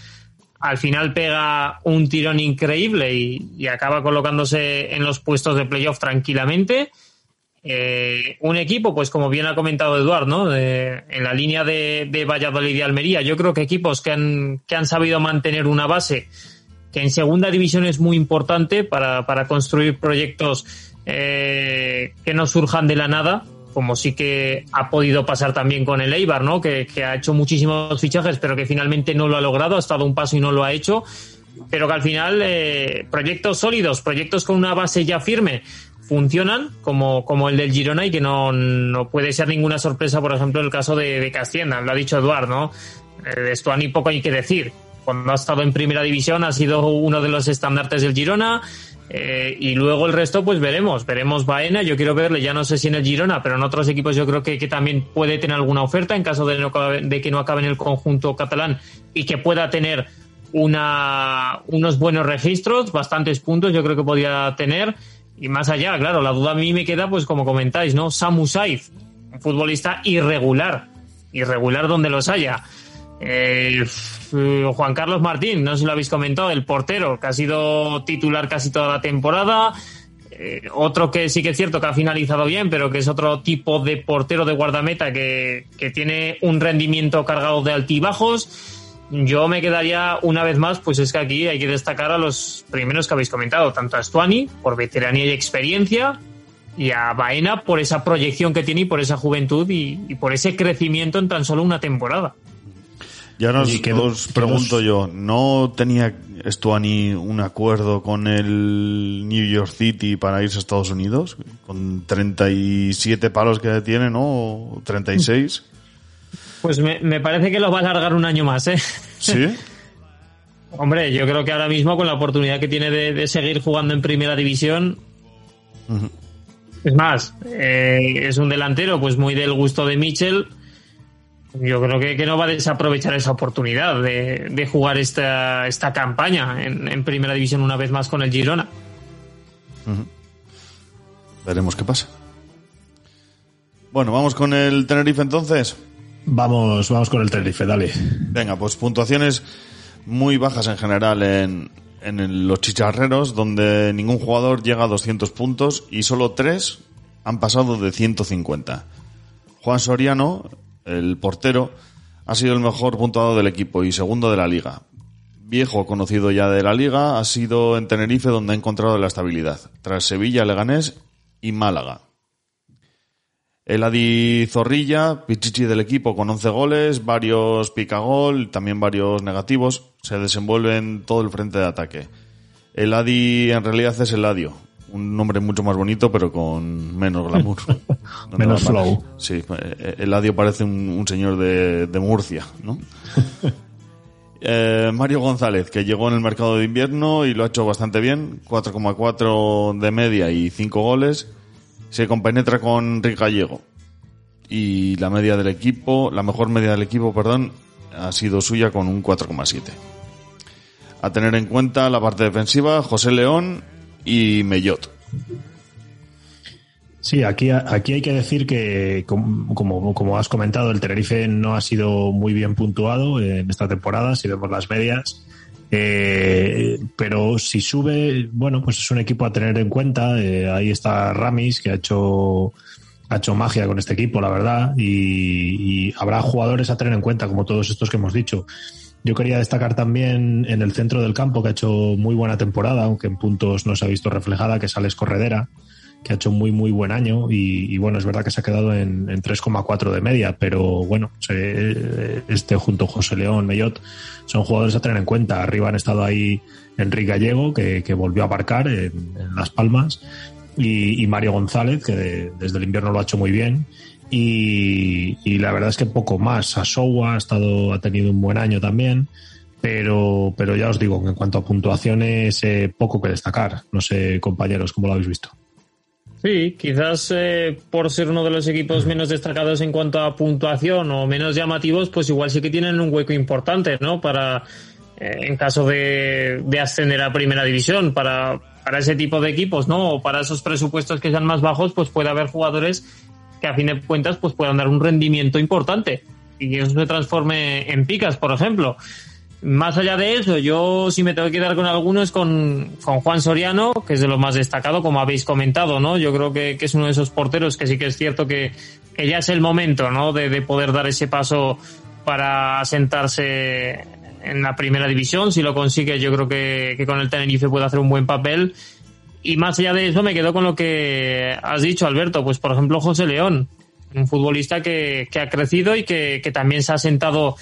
al final pega un tirón increíble y, acaba colocándose en los puestos de playoff tranquilamente. Eh, un equipo, pues como bien ha comentado Eduard. De, en la línea de, Valladolid y Almería, yo creo que equipos que han, que han sabido mantener una base que en segunda división es muy importante para, para construir proyectos eh, que no surjan de la nada, como sí que ha podido pasar también con el Eibar, ¿no? Que, ha hecho muchísimos fichajes, pero que finalmente no lo ha logrado, ha estado un paso y no lo ha hecho, pero que al final eh, proyectos sólidos, proyectos con una base ya firme, funcionan, como, como el del Girona, y que no, no puede ser ninguna sorpresa, por ejemplo, el caso de, de Castienda, lo ha dicho Eduard. Eh, de esto ni poco hay que decir. Cuando ha estado en primera división ha sido uno de los estandartes del Girona, eh, y luego el resto, pues veremos. Veremos Baena. Yo quiero verle, ya no sé si en el Girona, pero en otros equipos yo creo que, también puede tener alguna oferta en caso de, no, de, que no acabe en el conjunto catalán y que pueda tener una, unos buenos registros, bastantes puntos yo creo que podría tener. Y más allá, claro, la duda a mí me queda, pues como comentáis, ¿no? Samu Saiz, un futbolista irregular, irregular donde los haya. Eh, Juan Carlos Martín, no sé si lo habéis comentado, el portero, que ha sido titular casi toda la temporada. Eh, otro que sí que es cierto que ha finalizado bien, pero que es otro tipo de portero de guardameta que, tiene un rendimiento cargado de altibajos. Yo me quedaría una vez más, pues es que aquí hay que destacar a los primeros que habéis comentado, tanto a Stuani por veteranía y experiencia, y a Baena por esa proyección que tiene y por esa juventud y por ese crecimiento en tan solo una temporada. Ya nos, Oye, ¿qué- os qué pregunto yo, ¿no tenía Stuani un acuerdo con el New York City para irse a Estados Unidos? Con 37 palos que tiene, ¿no? O 36. Pues me, me parece que lo va a alargar un año más, ¿eh? ¿Sí? *laughs* Hombre, yo creo que ahora mismo con la oportunidad que tiene de, de seguir jugando en primera división, es más, eh, es un delantero pues muy del gusto de Mitchell. Yo creo que, que no va a desaprovechar esa oportunidad de, de jugar esta, esta campaña en, en primera división una vez más con el Girona. Veremos qué pasa. Bueno, vamos con el Tenerife entonces. Vamos, vamos con el Tenerife, dale. Venga, pues puntuaciones muy bajas en general en, en el- los chicharreros, donde ningún jugador llega a 200 puntos y solo tres han pasado de 150. Juan Soriano, el portero, ha sido el mejor puntuado del equipo y segundo de la liga. Viejo conocido ya de la liga, ha sido en Tenerife donde ha encontrado la estabilidad, tras Sevilla, Leganés y Málaga. El Adi Zorrilla, Pichichi del equipo con 11 goles, varios picagol, también varios negativos, se desenvuelve en todo el frente de ataque. El Adi en realidad es el Adio, un nombre mucho más bonito pero con menos glamour. *laughs* No Menos flow. Sí, eh, el Adio parece un, un señor de, de Murcia, ¿no? *laughs* Eh, Mario González, que llegó en el mercado de invierno y lo ha hecho bastante bien, 4,4 de media y 5 goles. Se compenetra con Rick Gallego. Y la media del equipo, la mejor media del equipo, perdón, ha sido suya con un 4,7. A tener en cuenta la parte defensiva, José León y Mellot. Sí, aquí, aquí hay que decir que, com- como, como has comentado, el Tenerife no ha sido muy bien puntuado en esta temporada, si vemos las medias. Eh, pero si sube, bueno, pues es un equipo a tener en cuenta. Eh, ahí está Ramis, que ha hecho, ha hecho magia con este equipo, la verdad. Y habrá jugadores a tener en cuenta, como todos estos que hemos dicho. Yo quería destacar también en el centro del campo, que ha hecho muy buena temporada, aunque en puntos no se ha visto reflejada, que sale Corredera que ha hecho muy muy buen año y, y bueno, es verdad que se ha quedado en, en 3,4 de media, pero bueno, este junto José León, Mellot, son jugadores a tener en cuenta. Arriba han estado ahí Enrique Gallego, que, que volvió a aparcar en, Las Palmas, y, y Mario González, que de- desde el invierno lo ha hecho muy bien. Y, y la verdad es que poco más. Asowa ha estado, ha tenido un buen año también. Pero, pero ya os digo que en cuanto a puntuaciones, eh, poco que destacar. No sé, compañeros, ¿cómo lo habéis visto? Sí, quizás eh, por ser uno de los equipos menos destacados en cuanto a puntuación o menos llamativos, pues igual sí que tienen un hueco importante, ¿no? Para, eh, en caso de, de ascender a primera división, para, para ese tipo de equipos, ¿no? O para esos presupuestos que sean más bajos, pues puede haber jugadores que a fin de cuentas pues puedan dar un rendimiento importante y eso se transforme en picas, por ejemplo. Más allá de eso, yo sí me tengo que quedar con algunos con, con Juan Soriano, que es de lo más destacado, como habéis comentado, ¿no? Yo creo que, es uno de esos porteros que sí que es cierto que, ya es el momento, ¿no? De, de poder dar ese paso para asentarse en la primera división. Si lo consigue, yo creo que, que con el Tenerife puede hacer un buen papel. Y más allá de eso, me quedo con lo que has dicho, Alberto. Pues, por ejemplo, José León, un futbolista que, que ha crecido y que, que también se ha sentado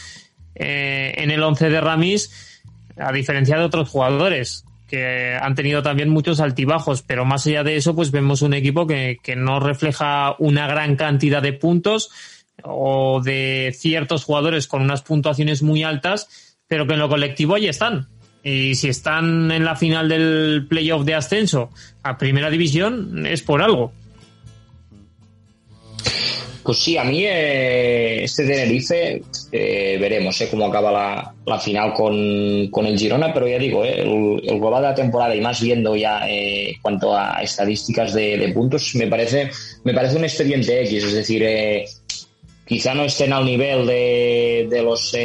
eh, en el 11 de Ramis, a diferencia de otros jugadores que han tenido también muchos altibajos, pero más allá de eso, pues vemos un equipo que, que no refleja una gran cantidad de puntos o de ciertos jugadores con unas puntuaciones muy altas, pero que en lo colectivo ahí están. Y si están en la final del playoff de ascenso a primera división, es por algo. Pues sí, a mí eh, este Tenerife eh, veremos eh, cómo acaba la, la final con, con el Girona, pero ya digo, eh, el, el global de la temporada y más viendo ya eh, cuanto a estadísticas de, de puntos, me parece, me parece un expediente X, es decir, eh, quizá no estén al nivel de, de los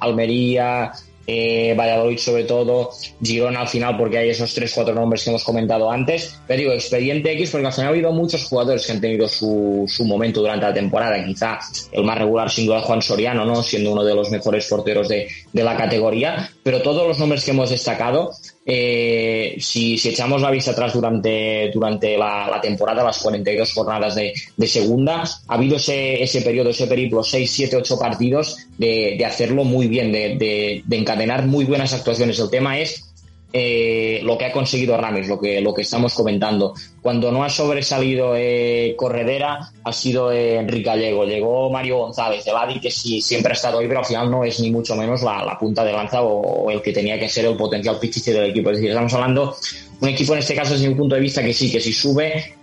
Almería, eh, Valladolid sobre todo, Girona al final porque hay esos tres, cuatro nombres que hemos comentado antes, pero digo, expediente X porque al final ha habido muchos jugadores que han tenido su, su momento durante la temporada, quizá el más regular sin duda Juan Soriano, ¿no? siendo uno de los mejores porteros de, de la categoría, pero todos los nombres que hemos destacado eh, si, si, echamos la vista atrás durante, durante la, la temporada, las 42 jornadas de, de, segunda, ha habido ese, ese periodo, ese periplo, 6, 7, 8 partidos de, de hacerlo muy bien, de, de, de, encadenar muy buenas actuaciones. El tema es eh, lo que ha conseguido Rames, lo que, lo que estamos comentando. Cuando no ha sobresalido eh, Corredera, ha sido eh, Enrique Gallego. Llegó Mario González, de Badi, que sí siempre ha estado ahí, pero al final no es ni mucho menos la, punta de lanza o, el que tenía que ser el potencial pichiche del equipo. Es decir, estamos hablando un equipo en este caso desde mi punto de vista que sí, que si sube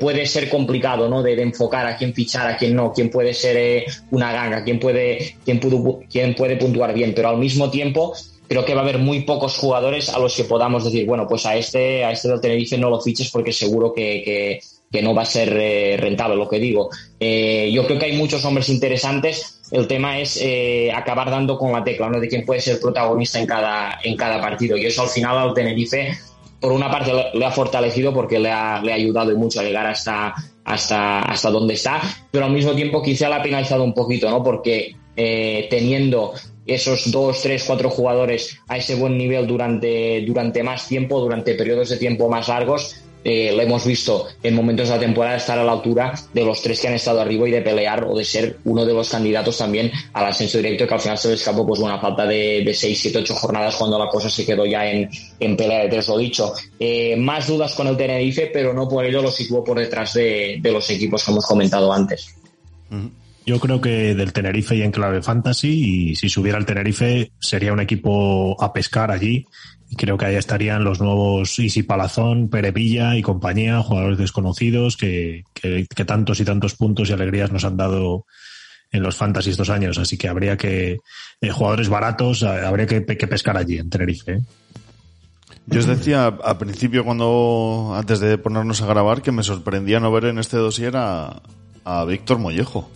puede ser complicado, ¿no? De, enfocar a quién fichar, a quién no, quién puede ser una ganga, quién puede, quién, pudo, quién puede puntuar bien, pero al mismo tiempo creo que va a haber muy pocos jugadores a los que podamos decir, bueno, pues a este, a este del Tenerife no lo fiches porque seguro que, que, no va a ser eh, rentable, lo que digo. Eh, yo creo que hay muchos hombres interesantes. El tema es eh, acabar dando con la tecla, ¿no? De quién puede ser protagonista en cada, en cada partido. Y eso al final al Tenerife, por una parte le ha fortalecido porque le ha, le ha ayudado y mucho a llegar hasta, hasta, hasta donde está, pero al mismo tiempo quizá le ha penalizado un poquito, ¿no? Porque teniendo esos dos, tres, cuatro jugadores a ese buen nivel durante, durante más tiempo, durante periodos de tiempo más largos, eh, lo hemos visto en momentos de la temporada estar a la altura de los tres que han estado arriba y de pelear o de ser uno de los candidatos también al ascenso directo que al final se le escapó pues bueno, a falta de, 6, 7, 8 jornadas cuando la cosa se quedó ya en, en pelea de tres, lo dicho. Eh, más dudas con el Tenerife, pero no por ello lo situó por detrás de, los equipos que hemos comentado antes. Yo creo que del Tenerife y en clave fantasy, y si subiera el Tenerife, sería un equipo a pescar allí. Y creo que ahí estarían los nuevos Isi Palazón, Perevilla y compañía, jugadores desconocidos que, que, tantos y tantos puntos y alegrías nos han dado en los fantasy estos años. Así que habría que, eh, jugadores baratos, habría que, que pescar allí en Tenerife. ¿eh? Yo os decía al principio, cuando antes de ponernos a grabar, que me sorprendía no ver en este dossier a, a Víctor Mollejo.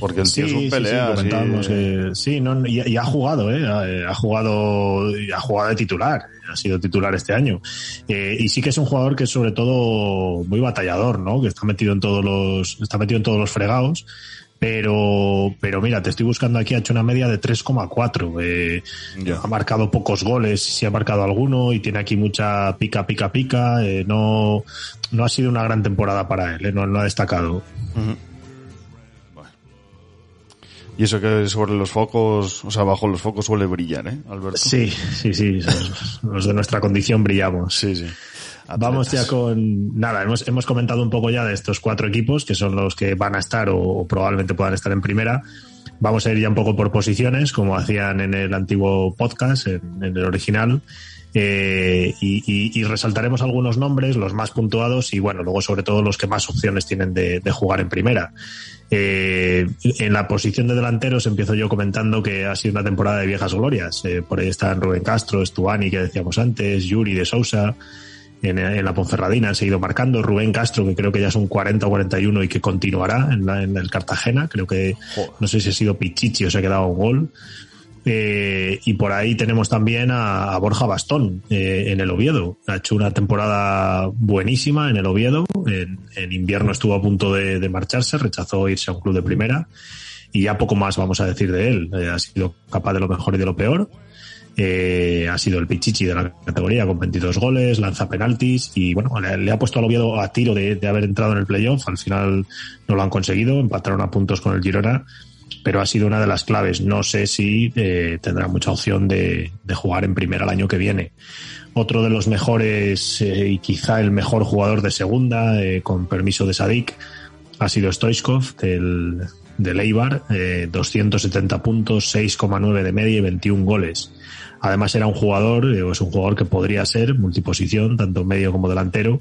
Porque el tío sí, es un pelea. Sí, sí, que, sí no, y, y, ha jugado, ¿eh? Ha, ha, jugado, ha jugado de titular. Ha sido titular este año. Eh, y sí que es un jugador que es sobre todo muy batallador, ¿no? Que está metido en todos los, está metido en todos los fregados. Pero, pero mira, te estoy buscando aquí, ha hecho una media de 3,4. Eh, ha marcado pocos goles, si ha marcado alguno, y tiene aquí mucha pica, pica, pica. Eh, no, no ha sido una gran temporada para él, eh, no, no ha destacado. Uh -huh. Y eso que sobre los focos, o sea, bajo los focos suele brillar, ¿eh, Alberto? Sí, sí, sí. Los de nuestra condición brillamos. Sí, sí. Atletas. Vamos ya con. Nada, hemos, hemos comentado un poco ya de estos cuatro equipos que son los que van a estar o, o probablemente puedan estar en primera. Vamos a ir ya un poco por posiciones, como hacían en el antiguo podcast, en, en el original. Eh, y, y, y, resaltaremos algunos nombres, los más puntuados y bueno, luego sobre todo los que más opciones tienen de, de jugar en primera. Eh, en la posición de delanteros empiezo yo comentando que ha sido una temporada de viejas glorias. Eh, por ahí están Rubén Castro, Stuani, que decíamos antes, Yuri de Sousa. En, en, la Ponferradina han seguido marcando. Rubén Castro, que creo que ya es un 40 o 41 y que continuará en, la, en el Cartagena. Creo que no sé si ha sido Pichichi o se ha quedado un gol. Eh, y por ahí tenemos también a, Borja Bastón eh, en el Oviedo. Ha hecho una temporada buenísima en el Oviedo. En, invierno estuvo a punto de, marcharse, rechazó irse a un club de primera. Y ya poco más vamos a decir de él. Eh, ha sido capaz de lo mejor y de lo peor. Eh, ha sido el pichichi de la categoría con 22 goles, lanza penaltis y bueno, le, ha puesto al Oviedo a tiro de haber entrado en el playoff. Al final no lo han conseguido, empataron a puntos con el Girona pero ha sido una de las claves. No sé si eh, tendrá mucha opción de, jugar en primera el año que viene. Otro de los mejores eh, y quizá el mejor jugador de segunda, eh, con permiso de Sadik, ha sido Stoichkov del, del Eibar, 270 puntos, 6,9 de media y 21 goles. Además era un jugador, es un jugador que podría ser multiposición, tanto medio como delantero,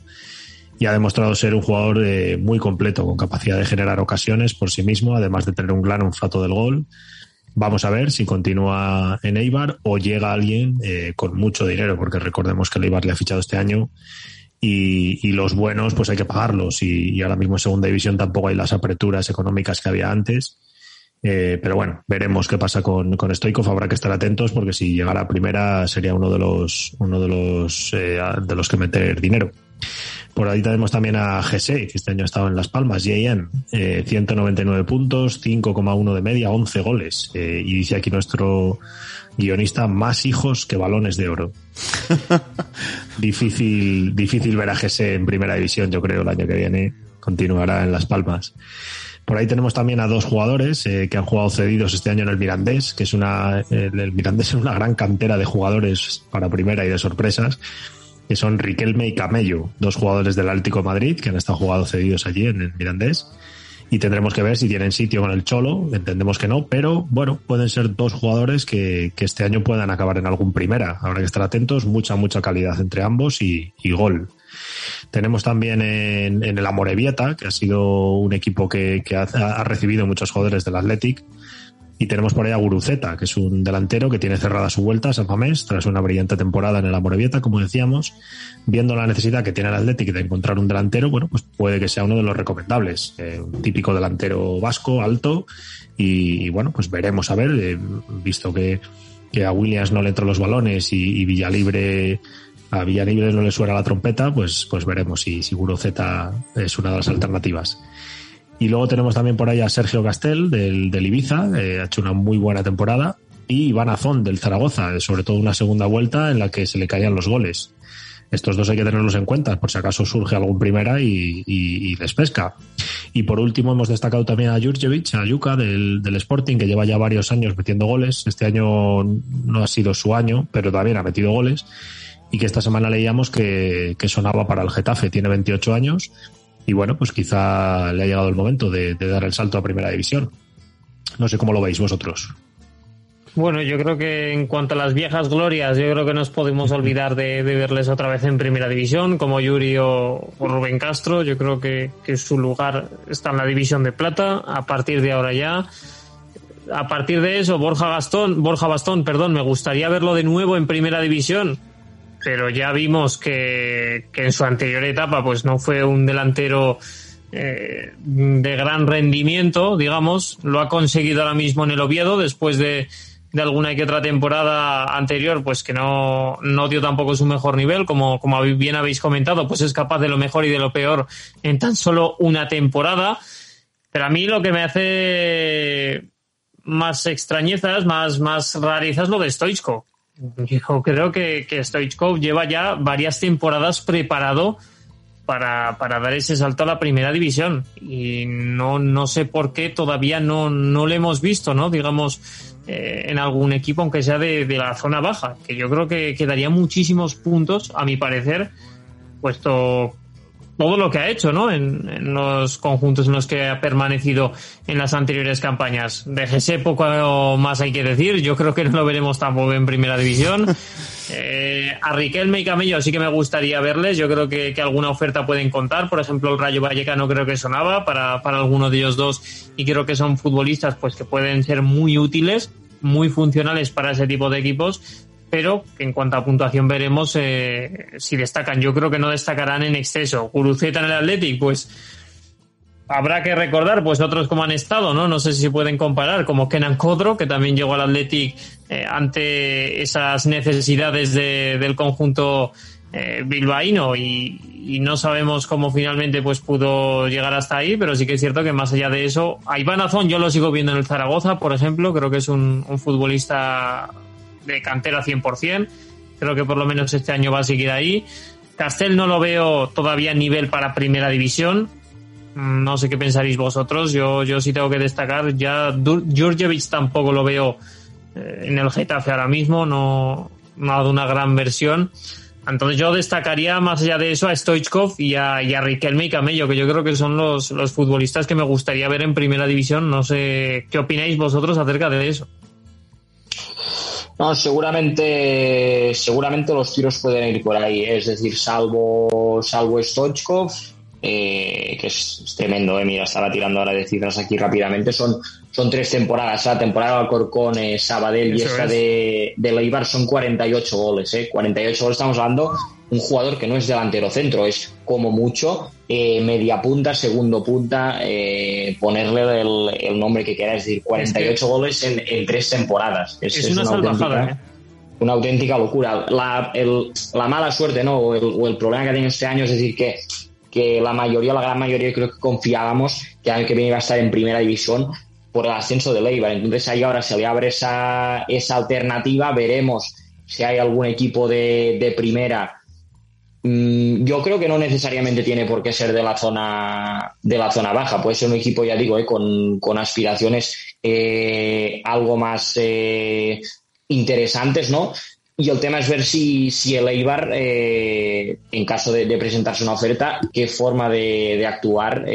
y ha demostrado ser un jugador eh, muy completo, con capacidad de generar ocasiones por sí mismo, además de tener un gran olfato del gol. Vamos a ver si continúa en Eibar o llega alguien eh, con mucho dinero, porque recordemos que el Eibar le ha fichado este año y, y los buenos pues hay que pagarlos y, ahora mismo en segunda división tampoco hay las aperturas económicas que había antes. Eh, pero bueno, veremos qué pasa con, con Stoikov. Habrá que estar atentos porque si llegara a primera sería uno de los, uno de los, de los que meter dinero. Por ahí tenemos también a GC, que este año ha estado en Las Palmas, JM, eh, 199 puntos, 5,1 de media, 11 goles. Eh, y dice aquí nuestro guionista, más hijos que balones de oro. *laughs* difícil, difícil ver a GC en primera división, yo creo, el año que viene. Continuará en Las Palmas. Por ahí tenemos también a dos jugadores eh, que han jugado cedidos este año en el Mirandés, que es una, el, el Mirandés es una gran cantera de jugadores para primera y de sorpresas, que son Riquelme y Camello, dos jugadores del Atlético Madrid que han estado jugados cedidos allí en el Mirandés. Y tendremos que ver si tienen sitio con el Cholo, entendemos que no, pero bueno, pueden ser dos jugadores que, que este año puedan acabar en algún primera. Habrá que estar atentos, mucha, mucha calidad entre ambos y, gol. Tenemos también en, en el Amorebieta, que ha sido un equipo que, que ha, ha, recibido muchos jugadores del Athletic. Y tenemos por ahí a Guruceta, que es un delantero que tiene cerrada su vuelta a San Mamés tras una brillante temporada en el Amorebieta, como decíamos. Viendo la necesidad que tiene el Athletic de encontrar un delantero, bueno, pues puede que sea uno de los recomendables. Eh, un típico delantero vasco, alto. Y, bueno, pues veremos a ver, eh, visto que, que a Williams no le entran los balones y, y Villalibre a Villalibre no le suena la trompeta, pues, pues veremos si, si Z es una de las alternativas. Y luego tenemos también por ahí a Sergio Castel del, del Ibiza, ha hecho una muy buena temporada, y Iván Azón del Zaragoza, sobre todo una segunda vuelta en la que se le caían los goles. Estos dos hay que tenerlos en cuenta, por si acaso surge algún primera y, y, y les pesca. Y por último hemos destacado también a Jurjevic, a Yuka del, del Sporting, que lleva ya varios años metiendo goles. Este año no ha sido su año, pero también ha metido goles y que esta semana leíamos que, que, sonaba para el Getafe, tiene 28 años y bueno, pues quizá le ha llegado el momento de, dar el salto a primera división. No sé cómo lo veis vosotros. Bueno, yo creo que en cuanto a las viejas glorias, yo creo que nos podemos olvidar de, verles otra vez en primera división, como Yuri o, o Rubén Castro. Yo creo que, que su lugar está en la división de plata. A partir de ahora ya, a partir de eso, Borja Gastón, Borja Bastón, perdón, me gustaría verlo de nuevo en primera división pero ya vimos que, que, en su anterior etapa pues no fue un delantero eh, de gran rendimiento, digamos, lo ha conseguido ahora mismo en el Oviedo después de, de alguna que otra temporada anterior, pues que no, no dio tampoco su mejor nivel, como, como bien habéis comentado, pues es capaz de lo mejor y de lo peor en tan solo una temporada. Pero a mí lo que me hace más extrañezas, más, más rarezas lo de Stoichkov yo creo que, que Stoichkov lleva ya varias temporadas preparado para, para, dar ese salto a la primera división. Y no, no sé por qué todavía no, no le hemos visto, ¿no? Digamos, eh, en algún equipo, aunque sea de, de, la zona baja, que yo creo que, que daría muchísimos puntos, a mi parecer, puesto todo lo que ha hecho, ¿no? En, en, los conjuntos en los que ha permanecido en las anteriores campañas. De GC poco más hay que decir. Yo creo que no lo veremos tampoco en primera división. *laughs* Eh, a Riquelme y Camello sí que me gustaría verles. Yo creo que, que, alguna oferta pueden contar. Por ejemplo, el Rayo Vallecano creo que sonaba para, para alguno de ellos dos y creo que son futbolistas pues que pueden ser muy útiles, muy funcionales para ese tipo de equipos pero en cuanto a puntuación veremos eh, si destacan. Yo creo que no destacarán en exceso. Guruceta en el Athletic, pues habrá que recordar, pues otros como han estado, ¿no? No sé si pueden comparar, como Kenan Codro, que también llegó al Athletic eh, ante esas necesidades de, del conjunto eh, bilbaíno y, y, no sabemos cómo finalmente pues pudo llegar hasta ahí, pero sí que es cierto que más allá de eso, a Iván Azón yo lo sigo viendo en el Zaragoza, por ejemplo, creo que es un futbolista de cantera 100%. Creo que por lo menos este año va a seguir ahí. Castel no lo veo todavía a nivel para primera división. Mm, no sé qué pensaréis vosotros. Yo, yo sí tengo que destacar. Ya Djurjevic tampoco lo veo eh, en el Getafe ahora mismo. No, no ha dado una gran versión. Entonces yo destacaría más allá de eso a Stoichkov y a, y a Riquelme y Camello, que yo creo que son los, los futbolistas que me gustaría ver en primera división. No sé qué opináis vosotros acerca de eso. No, seguramente, seguramente los tiros pueden ir por ahí. Es decir, salvo, salvo Stoichkov, eh, que es, es, tremendo, eh. mira, estaba tirando ahora de cifras aquí rápidamente. Son, son tres temporadas. La temporada de Alcorcón, eh, Sabadell y esta es. de, de Leibar son 48 goles. Eh. 48 goles estamos hablando un jugador que no es delantero centro, es como mucho eh, media punta, segundo punta, eh, ponerle el, el nombre que quiera, es decir, 48 goles en, en tres temporadas. Es, una, salvajada, auténtica, una auténtica locura. La, el- la mala suerte, ¿no? O el, o el problema que ha tenido este año es decir que, que la mayoría, la gran mayoría, creo que confiábamos que el año que viene iba a estar en primera división por el ascenso de Leibar. Entonces ahí ahora se le abre esa, esa alternativa, veremos si hay algún equipo de, de primera. Mm, Yo creo que no necesariamente tiene por qué ser de la zona de la zona baja, puede ser un equipo, ya digo, eh, con, con aspiraciones eh, algo más eh, interesantes, ¿no? Y el tema es ver si, si el Eibar, eh, en caso de, presentarse una oferta, qué forma de, actuar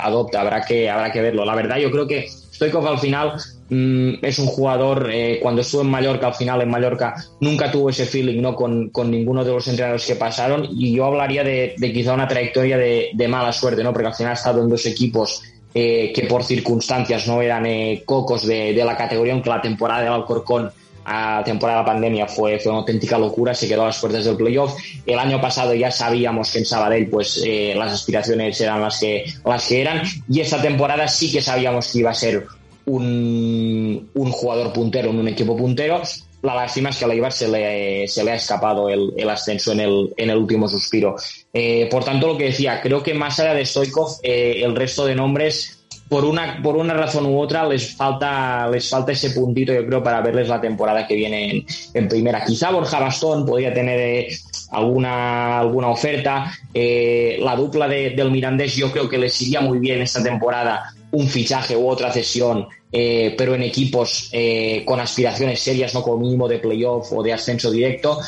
adopta. Habrá que, habrá que verlo. La verdad, yo creo que Stoikov al final es un jugador, eh, cuando estuvo en Mallorca, al final en Mallorca, nunca tuvo ese feeling ¿no? con, con ninguno de los entrenadores que pasaron. Y yo hablaría de, quizá una trayectoria de, de mala suerte, ¿no? porque al final ha estado en dos equipos eh, que por circunstancias no eran eh, cocos de, de la categoría, aunque la temporada del Alcorcón a temporada de la pandemia fue, fue una auténtica locura, se quedó a las puertas del playoff. El año pasado ya sabíamos que en Sabadell pues eh, las aspiraciones eran las que, las que eran y esta temporada sí que sabíamos que iba a ser un, un jugador puntero en un equipo puntero. La lástima es que a Leibar se le, se le ha escapado el, el ascenso en el, en el último suspiro. Eh, por tanto, lo que decía, creo que más allá de Stoikov, eh, el resto de nombres por una, por una razón u otra les falta, les falta ese puntito, yo creo, para verles la temporada que viene en, en primera. Quizá Borja Bastón podría tener eh, alguna, alguna oferta. Eh, la dupla de- del Mirandés yo creo que les iría muy bien esta temporada un fichaje u otra cesión, eh, pero en equipos eh, con aspiraciones serias, no como mínimo de playoff o de ascenso directo.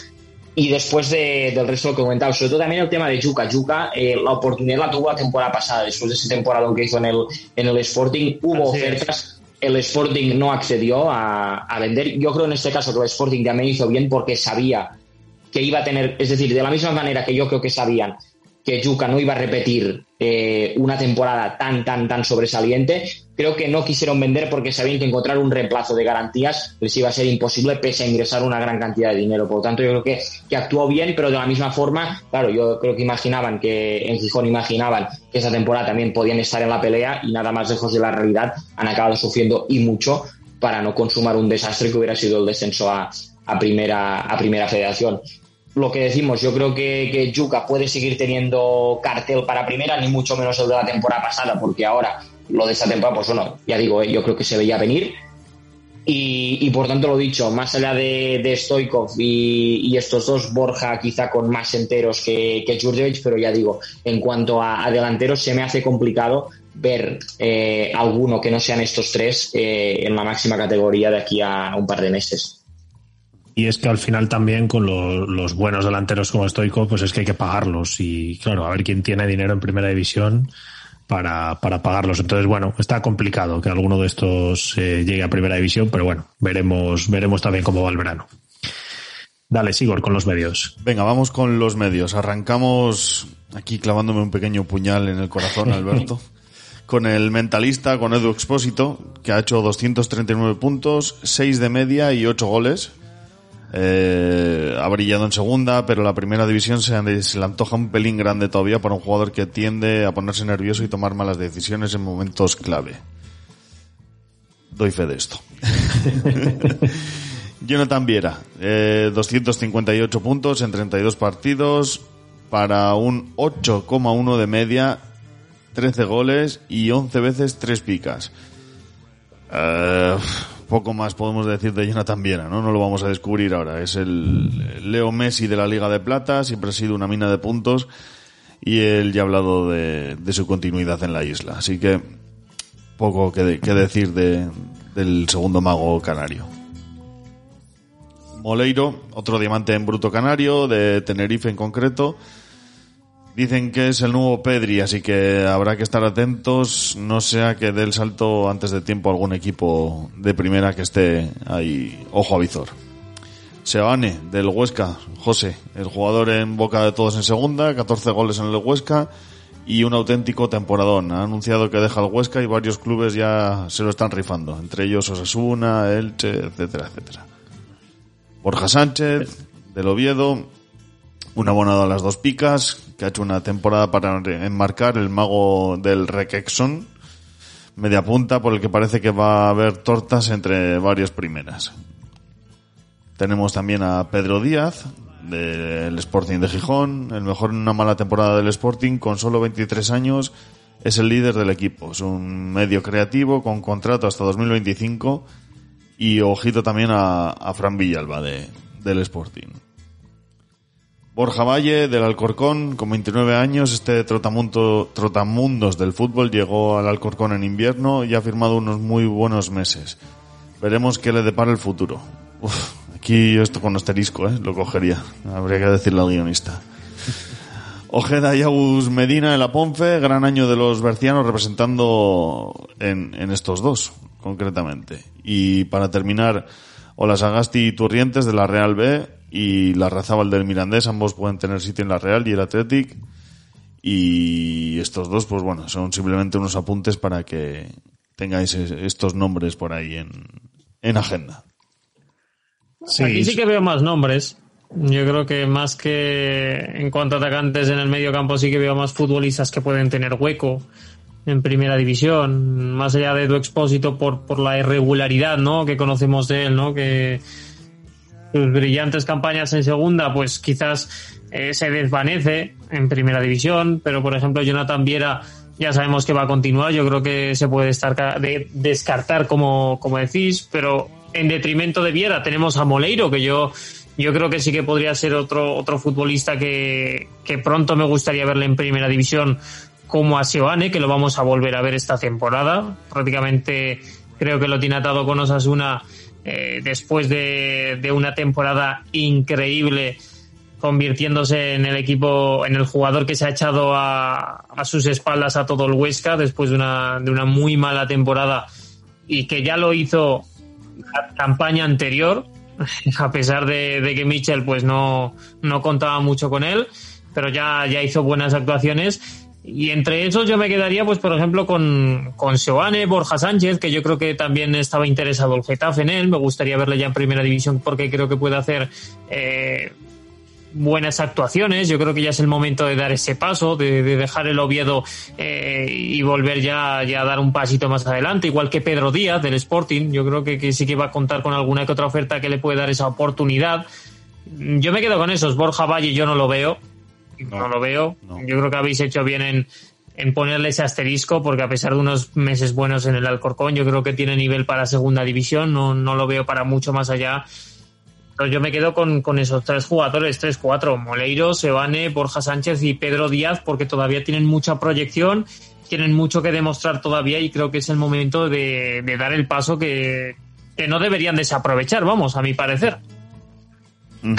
Y después de- del resto lo que comentaba, sobre todo también el tema de Yuka. Yuka, eh, la oportunidad la tuvo la temporada pasada, después de esa temporada que hizo en el, en el Sporting, hubo Así es. ofertas. El Sporting no accedió a, a vender. Yo creo en este caso que el Sporting también hizo bien porque sabía que iba a tener, es decir, de la misma manera que yo creo que sabían que Yuka no iba a repetir eh, una temporada tan, tan, tan sobresaliente, creo que no quisieron vender porque sabían que encontrar un reemplazo de garantías les iba a ser imposible pese a ingresar una gran cantidad de dinero. Por lo tanto, yo creo que, actuó bien, pero de la misma forma, claro, yo creo que imaginaban que en Gijón imaginaban que esa temporada también podían estar en la pelea y nada más lejos de la realidad han acabado sufriendo y mucho para no consumar un desastre que hubiera sido el descenso a primera, a primera federación lo que decimos, yo creo que, que Yuka puede seguir teniendo cartel para primera, ni mucho menos el de la temporada pasada, porque ahora lo de esta temporada, pues bueno, ya digo, eh, yo creo que se veía venir. Y, por tanto lo dicho, más allá de, de Stoikov y, estos dos, Borja quizá con más enteros que, que Djurdjevic, pero ya digo, en cuanto a, a delanteros se me hace complicado ver eh, alguno que no sean estos tres eh, en la máxima categoría de aquí a un par de meses. Y es que al final también con lo- los buenos delanteros como Stoico, pues es que hay que pagarlos. Y claro, a ver quién tiene dinero en primera división para, para pagarlos. Entonces, bueno, está complicado que alguno de estos eh, llegue a primera división, pero bueno, veremos, veremos también cómo va el verano. Dale, Sigor, con los medios. Venga, vamos con los medios. Arrancamos aquí clavándome un pequeño puñal en el corazón, *laughs* Alberto. con el mentalista, con Edu Expósito, que ha hecho 239 puntos, 6 de media y 8 goles. Eh, ha brillado en segunda, pero la primera división se, le antoja un pelín grande todavía para un jugador que tiende a ponerse nervioso y tomar malas decisiones en momentos clave. Doy fe de esto. *laughs* Jonathan Viera, eh, 258 puntos en 32 partidos para un 8,1 de media, 13 goles y 11 veces 3 picas. Eh, poco más podemos decir de Jonathan Viera, ¿no? No lo vamos a descubrir ahora. Es el Leo Messi de la Liga de Plata, siempre ha sido una mina de puntos y él ya ha hablado de, de su continuidad en la isla. Así que poco que, de- que decir de, del segundo mago canario. Moleiro, otro diamante en bruto canario, de Tenerife en concreto. Dicen que es el nuevo Pedri, así que habrá que estar atentos, no sea que dé el salto antes de tiempo algún equipo de primera que esté ahí, ojo a visor. Seoane, del Huesca, José, el jugador en boca de todos en segunda, 14 goles en el Huesca y un auténtico temporadón. Ha anunciado que deja el Huesca y varios clubes ya se lo están rifando, entre ellos Osasuna, Elche, etcétera, etcétera. Borja Sánchez, del Oviedo, Un abonado a las dos picas, que ha hecho una temporada para enmarcar el mago del Requexon, media punta, por el que parece que va a haber tortas entre varias primeras. Tenemos también a Pedro Díaz, del Sporting de Gijón, el mejor en una mala temporada del Sporting, con solo 23 años, es el líder del equipo. Es un medio creativo con contrato hasta 2025 y ojito también a, a Fran Villalba de, del Sporting. Borja Valle del Alcorcón, con 29 años, este trotamundo, trotamundos del fútbol llegó al Alcorcón en invierno y ha firmado unos muy buenos meses. Veremos qué le depara el futuro. Uf, aquí esto con asterisco, ¿eh? lo cogería. Habría que decirle al guionista. *laughs* Ojeda y Agus Medina en la Ponfe, gran año de los bercianos representando en, en estos dos, concretamente. Y para terminar, Olasagasti y Turrientes de la Real B y la Razábal del Mirandés, ambos pueden tener sitio en la Real y el Athletic. Y estos dos, pues bueno, son simplemente unos apuntes para que tengáis estos nombres por ahí en, en agenda. Sí. Aquí sí que veo más nombres. Yo creo que más que en cuanto a atacantes en el medio campo sí que veo más futbolistas que pueden tener hueco en primera división, más allá de tu expósito por, por la irregularidad, ¿no? Que conocemos de él, ¿no? Que sus brillantes campañas en segunda, pues quizás eh, se desvanece en primera división, pero por ejemplo Jonathan Viera ya sabemos que va a continuar, yo creo que se puede estar de, descartar como, como decís, pero en detrimento de Viera tenemos a Moleiro, que yo yo creo que sí que podría ser otro, otro futbolista que, que pronto me gustaría verle en primera división como a Seoane, que lo vamos a volver a ver esta temporada. Prácticamente creo que lo tiene atado con Osasuna eh, después de, de, una temporada increíble, convirtiéndose en el equipo, en el jugador que se ha echado a, a sus espaldas a todo el Huesca después de una, de una muy mala temporada y que ya lo hizo la campaña anterior, *laughs* a pesar de, de, que Mitchell pues no, no contaba mucho con él, pero ya, ya hizo buenas actuaciones y entre esos yo me quedaría, pues, por ejemplo, con, con Seoane, Borja Sánchez, que yo creo que también estaba interesado el Getafe en él. Me gustaría verle ya en primera división porque creo que puede hacer eh, buenas actuaciones. Yo creo que ya es el momento de dar ese paso, de, de dejar el Oviedo eh, y volver ya, ya a dar un pasito más adelante, igual que Pedro Díaz del Sporting. Yo creo que, que sí que va a contar con alguna que otra oferta que le puede dar esa oportunidad. Yo me quedo con esos. Borja Valle yo no lo veo no, no lo veo. No. Yo creo que habéis hecho bien en, en ponerle ese asterisco, porque a pesar de unos meses buenos en el Alcorcón, yo creo que tiene nivel para segunda división, no, no lo veo para mucho más allá. Entonces yo me quedo con, con esos tres jugadores, tres, cuatro, Moleiro, Sebane, Borja Sánchez y Pedro Díaz, porque todavía tienen mucha proyección, tienen mucho que demostrar todavía y creo que es el momento de, de dar el paso que, que no deberían desaprovechar, vamos, a mi parecer. Mm.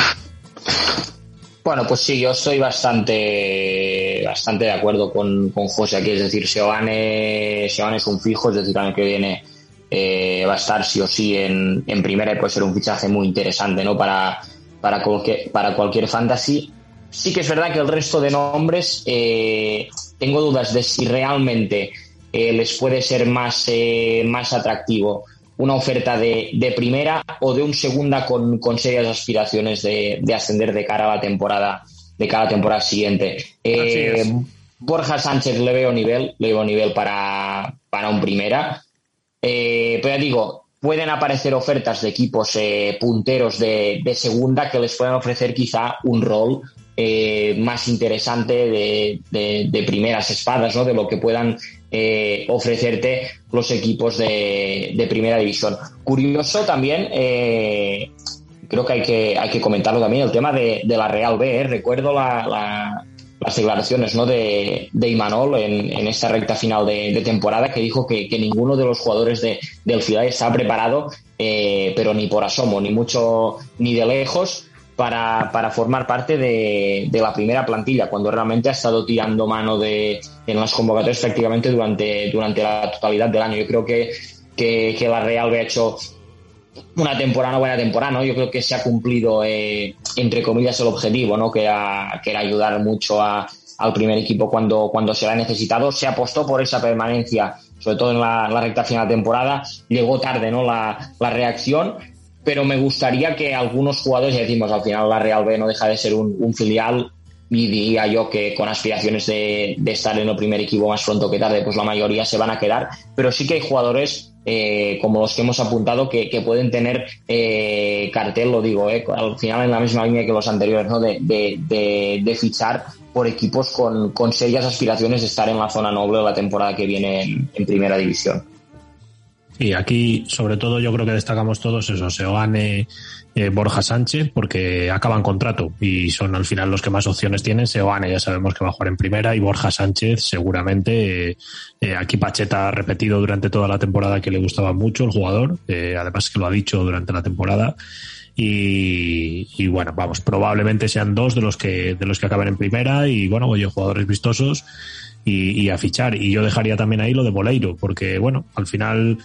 Bueno, pues sí, yo estoy bastante bastante de acuerdo con, con José aquí. Es decir, Seoane, Seoane es un fijo, es decir, año que viene eh, va a estar sí o sí en, en primera y puede ser un fichaje muy interesante ¿no? para, para, cualquier, para cualquier fantasy. Sí que es verdad que el resto de nombres eh, tengo dudas de si realmente eh, les puede ser más, eh, más atractivo una oferta de, de, primera o de un segunda con, con serias aspiraciones de, de, ascender de cara a la temporada de cada temporada siguiente. Eh, Borja Sánchez le veo nivel, le veo nivel para, para un primera. Eh, pero ya digo, pueden aparecer ofertas de equipos eh, punteros de, de, segunda que les pueden ofrecer quizá un rol eh, más interesante de, de, primeras espadas, ¿no? De lo que puedan eh, ofrecerte los equipos de, de, primera división. Curioso también, eh, creo que hay que, hay que comentarlo también, el tema de, la Real B. Recuerdo la, la, las declaraciones ¿no? de, Imanol en, esta recta final de, temporada que dijo que, ninguno de los jugadores de, del Ciudad está preparado, pero ni por asomo, ni mucho, ni de lejos para, para formar parte de, de, la primera plantilla, cuando realmente ha estado tirando mano de, en las convocatorias prácticamente durante, durante la totalidad del año. Yo creo que, que, que la Real ha hecho una temporada, una buena temporada, ¿no? Yo creo que se ha cumplido, eh, entre comillas, el objetivo, ¿no? Que era, que era ayudar mucho a, al primer equipo cuando, cuando se lo ha necesitado. Se apostó por esa permanencia, sobre todo en la, la recta final de temporada. Llegó tarde, ¿no? La, la reacción pero me gustaría que algunos jugadores, ya decimos, al final la Real B no deja de ser un, un filial y diría yo que con aspiraciones de, de, estar en el primer equipo más pronto que tarde, pues la mayoría se van a quedar, pero sí que hay jugadores eh, como los que hemos apuntado que, que pueden tener eh, cartel, lo digo, eh, al final en la misma línea que los anteriores, ¿no? de, de, de fichar por equipos con, con, serias aspiraciones de estar en la zona noble la temporada que viene en, en primera división. Y aquí, sobre todo, yo creo que destacamos todos eso, Seoane, eh, Borja Sánchez, porque acaban contrato y son al final los que más opciones tienen. Seoane ya sabemos que va a jugar en primera y Borja Sánchez seguramente. Eh, eh, aquí Pacheta ha repetido durante toda la temporada que le gustaba mucho el jugador, además que lo ha dicho durante la temporada. Y, bueno, vamos, probablemente sean dos de los que de los que acaben en primera y bueno, oye, jugadores vistosos y, y, a fichar. Y yo dejaría también ahí lo de Boleiro, porque bueno, al final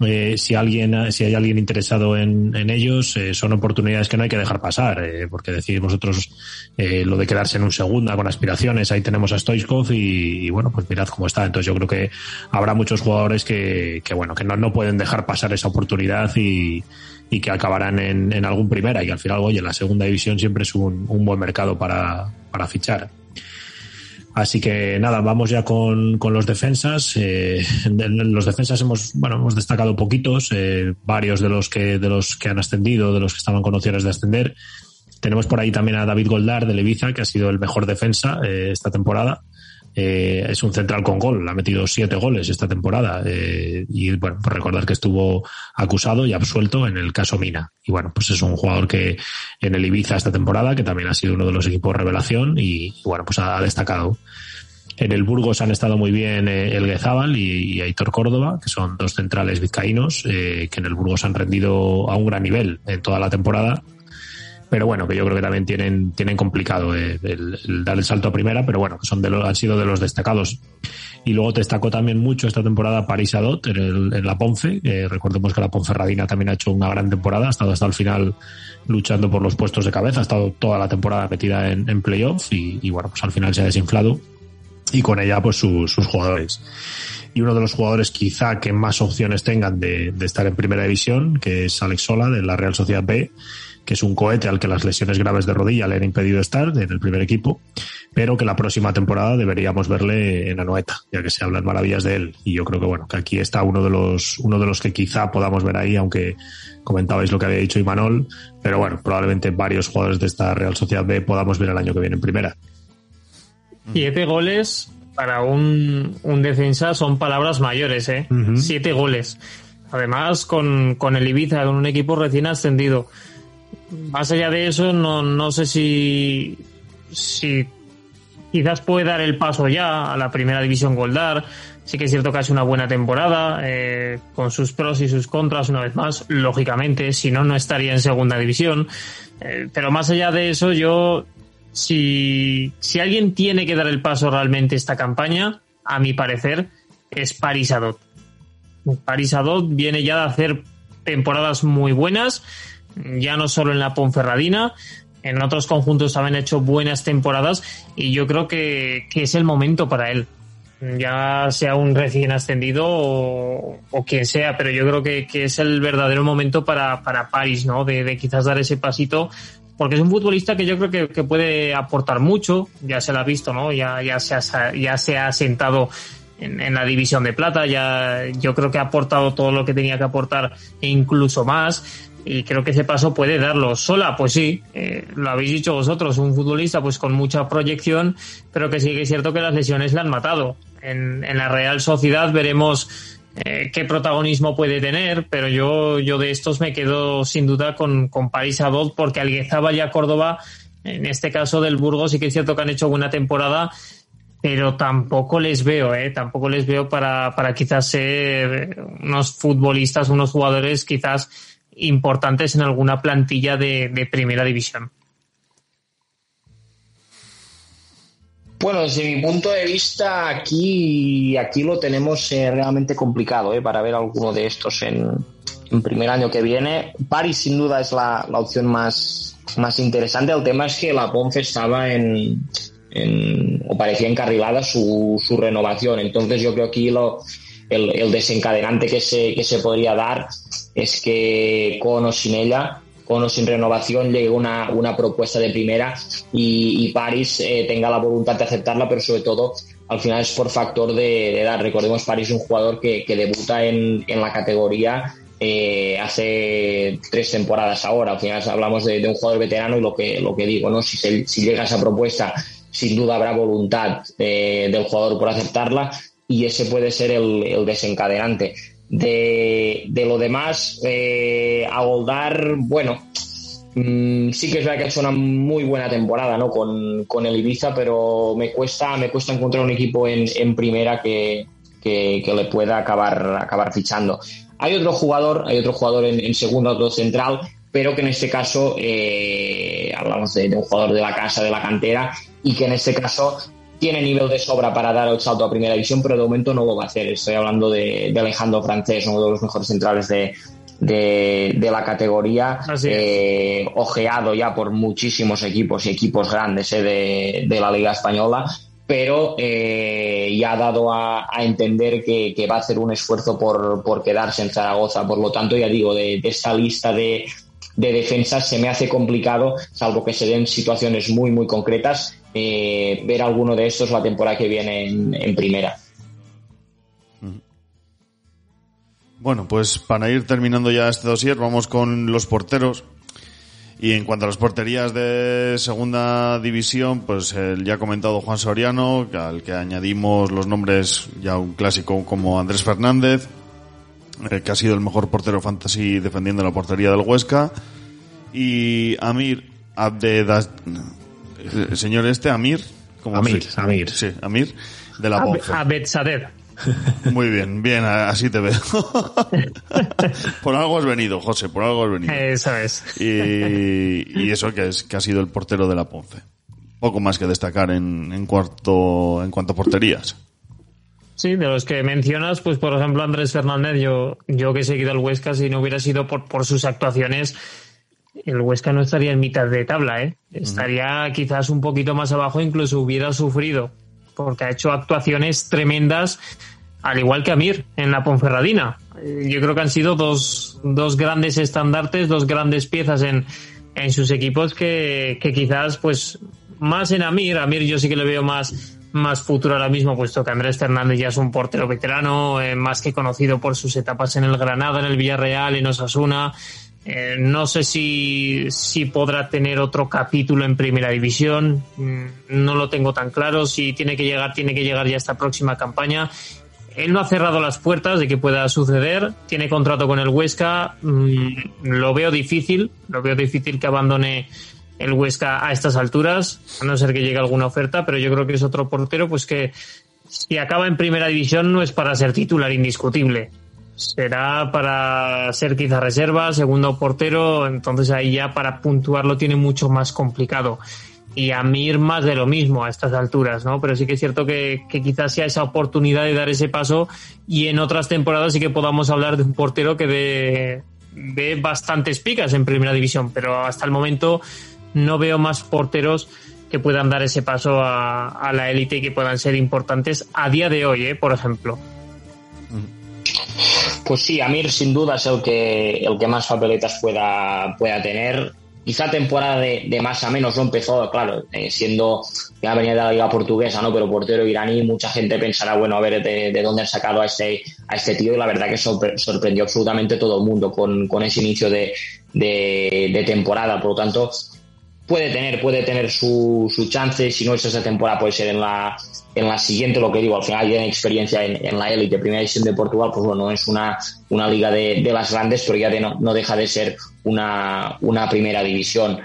eh, si alguien, si hay alguien interesado en, en ellos, eh, son oportunidades que no hay que dejar pasar, eh, porque decir vosotros eh, lo de quedarse en un segunda con aspiraciones, ahí tenemos a Stoichkov y, bueno, pues mirad cómo está. Entonces yo creo que habrá muchos jugadores que, que bueno, que no, no pueden dejar pasar esa oportunidad y, y que acabarán en, en algún primera y al final, oye, la segunda división siempre es un, un buen mercado para, para fichar. Así que nada, vamos ya con, con los defensas. Eh, los defensas hemos, bueno, hemos destacado poquitos, eh, varios de los que, de los que han ascendido, de los que estaban con opciones de ascender. Tenemos por ahí también a David Goldar de Leviza, que ha sido el mejor defensa eh, esta temporada. Eh, es un central con gol, ha metido siete goles esta temporada. Eh, y bueno, pues recordar que estuvo acusado y absuelto en el caso Mina. Y bueno, pues es un jugador que en el Ibiza esta temporada, que también ha sido uno de los equipos revelación y, bueno, pues ha, destacado. En el Burgos han estado muy bien eh, el Guezábal y, y, Aitor Córdoba, que son dos centrales vizcaínos, eh, que en el Burgos han rendido a un gran nivel en toda la temporada pero bueno, que yo creo que también tienen, tienen complicado eh, el, el, dar el salto a primera, pero bueno, son de los, han sido de los destacados. Y luego destacó también mucho esta temporada Paris Adot en, el, en la Ponce. Eh, recordemos que la Ponferradina también ha hecho una gran temporada, ha estado hasta el final luchando por los puestos de cabeza, ha estado toda la temporada metida en, en playoff y, y, bueno, pues al final se ha desinflado y con ella pues su, sus jugadores y uno de los jugadores quizá que más opciones tengan de, de, estar en primera división, que es Alex Sola de la Real Sociedad B, que es un cohete al que las lesiones graves de rodilla le han impedido estar en el primer equipo, pero que la próxima temporada deberíamos verle en Anoeta, ya que se hablan maravillas de él. Y yo creo que bueno, que aquí está uno de los, uno de los que quizá podamos ver ahí, aunque comentabais lo que había dicho Imanol, pero bueno, probablemente varios jugadores de esta Real Sociedad B podamos ver el año que viene en primera. Siete goles para un, un defensa son palabras mayores, ¿eh? Uh -huh. Siete goles. Además, con, con el Ibiza, con un equipo recién ascendido. Más allá de eso, no, no sé si, si quizás puede dar el paso ya a la primera división Goldar. Sí que es cierto que ha sido una buena temporada, eh, con sus pros y sus contras una vez más, lógicamente, si no, no estaría en segunda división. Eh, pero más allá de eso, yo si, si alguien tiene que dar el paso realmente esta campaña, a mi parecer, es Paris Adot. Paris Adot viene ya de hacer temporadas muy buenas, ya no solo en la Ponferradina, en otros conjuntos también ha hecho buenas temporadas y yo creo que, que es el momento para él. Ya sea un recién ascendido o, quien sea, pero yo creo que, que, es el verdadero momento para, para París, ¿no? De, de quizás dar ese pasito porque es un futbolista que yo creo que, que, puede aportar mucho, ya se lo ha visto, ¿no? Ya, ya, se, ha, ya se ha sentado en, en, la división de plata, ya yo creo que ha aportado todo lo que tenía que aportar e incluso más. Y creo que ese paso puede darlo sola, pues sí, eh, lo habéis dicho vosotros, un futbolista pues con mucha proyección, pero que sí que es cierto que las lesiones le han matado. En, en la Real Sociedad veremos eh, qué protagonismo puede tener, pero yo, yo de estos me quedo sin duda con, con París Adot, porque Alguezaba y a Córdoba, en este caso del Burgos, sí que es cierto que han hecho buena temporada, pero tampoco les veo, ¿eh? tampoco les veo para, para quizás ser unos futbolistas, unos jugadores quizás importantes en alguna plantilla de, de primera división. Bueno, desde mi punto de vista, aquí, aquí lo tenemos eh, realmente complicado eh, para ver alguno de estos en, en, primer año que viene. Paris, sin duda, es la, la, opción más, más interesante. El tema es que la Ponce estaba en, en o parecía encarrilada su, su, renovación. Entonces, yo creo que aquí lo, el, desencadenante que se, que se podría dar es que con o sin ella, con o sin renovación, llegue una, una propuesta de primera y, París eh, tenga la voluntad de aceptarla, pero sobre todo al final es por factor de, edad. Recordemos, París es un jugador que, que debuta en, en la categoría eh, hace tres temporadas ahora. Al final hablamos de, de, un jugador veterano y lo que, lo que digo, ¿no? Si, se, si llega esa propuesta, sin duda habrá voluntad eh, del jugador por aceptarla y ese puede ser el, el desencadenante. De, de, lo demás, eh, a Goldar, bueno, mmm, sí que es verdad que ha hecho una muy buena temporada ¿no? con, con el Ibiza, pero me cuesta, me cuesta encontrar un equipo en, en primera que, que, le pueda acabar, acabar fichando. Hay otro jugador, hay otro jugador en, en segundo, otro central, pero que en este caso eh, hablamos de, de, un jugador de la casa, de la cantera, y que en este caso tiene nivel de sobra para dar el salto a primera división, pero de momento no lo va a hacer. Estoy hablando de, de Alejandro Francés, uno de los mejores centrales de, de, de la categoría, eh, ojeado ya por muchísimos equipos y equipos grandes eh, de, de, la Liga Española, pero eh, ya ha dado a, a entender que, que, va a hacer un esfuerzo por, por quedarse en Zaragoza. Por lo tanto, ya digo, de, de esta lista de, de defensas se me hace complicado, salvo que se den situaciones muy, muy concretas, eh, ver alguno de estos la temporada que viene en, en, primera. Bueno, pues para ir terminando ya este dossier, vamos con los porteros. Y en cuanto a las porterías de segunda división, pues el ya comentado Juan Soriano, al que añadimos los nombres ya un clásico como Andrés Fernández, eh, que ha sido el mejor portero fantasy defendiendo la portería del Huesca, y Amir Abdedas, el señor este, Amir. ¿cómo Amir, se? Amir. Sí, Amir, de la Ponce. Abed Sader. Muy bien, bien, así te veo. *laughs* por algo has venido, José, por algo has venido. Eso es. Y, y eso que es que ha sido el portero de la Ponce. Poco más que destacar en, en, cuarto, en cuanto a porterías. Sí, de los que mencionas, pues por ejemplo Andrés Fernández, yo, yo que he seguido al Huesca, si no hubiera sido por, por sus actuaciones, el Huesca no estaría en mitad de tabla, ¿eh? Estaría uh -huh. quizás un poquito más abajo, incluso hubiera sufrido, porque ha hecho actuaciones tremendas, al igual que Amir en la Ponferradina. Yo creo que han sido dos, dos grandes estandartes, dos grandes piezas en, en sus equipos que, que quizás, pues, más en Amir, Amir yo sí que le veo más más futuro ahora mismo, puesto que Andrés Fernández ya es un portero veterano, eh, más que conocido por sus etapas en el Granada, en el Villarreal, en Osasuna. Eh, no sé si, si podrá tener otro capítulo en primera división, mm, no lo tengo tan claro. Si tiene que llegar, tiene que llegar ya esta próxima campaña. Él no ha cerrado las puertas de que pueda suceder, tiene contrato con el Huesca, mmm, lo veo difícil, lo veo difícil que abandone el Huesca a estas alturas, a no ser que llegue alguna oferta, pero yo creo que es otro portero pues que si acaba en primera división no es para ser titular indiscutible. Será para ser quizá reserva, segundo portero, entonces ahí ya para puntuarlo tiene mucho más complicado. Y a Mir más de lo mismo a estas alturas, ¿no? Pero sí que es cierto que, quizás sea esa oportunidad de dar ese paso y en otras temporadas sí que podamos hablar de un portero que ve, ve bastantes picas en primera división, pero hasta el momento no veo más porteros que puedan dar ese paso a, la élite y que puedan ser importantes a día de hoy, ¿eh? por ejemplo. Pues sí, Amir sin duda es el que, el que más papeletas pueda, pueda tener. Quizá temporada de, más a menos no empezó, claro, eh, siendo ya venía de la liga portuguesa, ¿no? Pero portero iraní, mucha gente pensará, bueno, a ver de, de dónde han sacado a este, a este tío, y la verdad que sorprendió absolutamente todo el mundo con, con ese inicio de, de, de temporada. Por lo tanto, puede tener, puede tener su, su chance, si no es esa temporada puede ser en la, en la siguiente, lo que digo, al final tiene experiencia en, en la élite, primera división de Portugal, pues bueno, es una, una liga de, de las grandes, pero ya de no, no, deja de ser una, una primera división.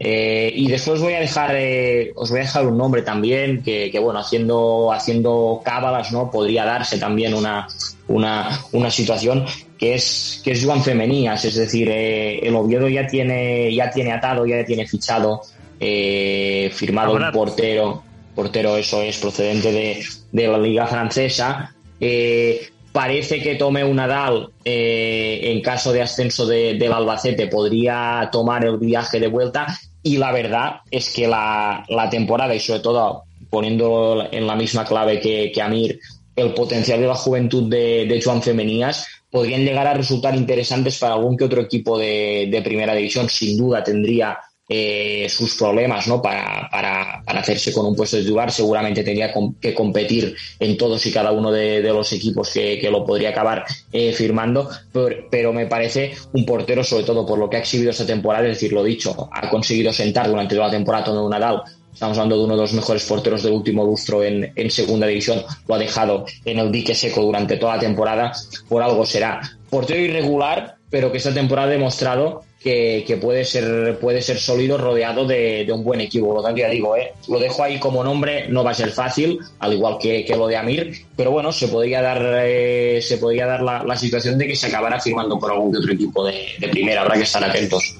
Eh, y después voy a dejar, eh, os voy a dejar un nombre también, que, que bueno, haciendo, haciendo cábalas, ¿no? Podría darse también una, una, una situación que es, que es Joan Femenías, es decir, eh, el Oviedo ya tiene, ya tiene atado, ya tiene fichado, eh, firmado un portero, portero eso es procedente de, de la liga francesa, eh, parece que tome un Nadal en caso de ascenso de, del Albacete podría tomar el viaje de vuelta. Y la verdad es que la, la temporada y sobre todo poniendo en la misma clave que, que Amir el potencial de la juventud de, de Joan Femenías podrían llegar a resultar interesantes para algún que otro equipo de, de primera división. Sin duda tendría eh, sus problemas ¿no? para, para, para, hacerse con un puesto de titular. Seguramente tendría que competir en todos y cada uno de, los equipos que, que, lo podría acabar eh, firmando, pero, pero, me parece un portero, sobre todo por lo que ha exhibido esta temporada, es decir, lo dicho, ha conseguido sentar durante toda la temporada todo Nadal. Estamos hablando de uno de los mejores porteros del último lustro en, en segunda división. Lo ha dejado en el dique seco durante toda la temporada. Por algo será. Portero irregular, pero que esta temporada ha demostrado que, que, puede ser puede ser sólido rodeado de, de, un buen equipo. Lo tanto, ya digo, eh, lo dejo ahí como nombre, no va a ser fácil, al igual que, que lo de Amir, pero bueno, se podría dar eh, se podría dar la, la, situación de que se acabara firmando por algún otro equipo de, de primera, habrá que estar atentos.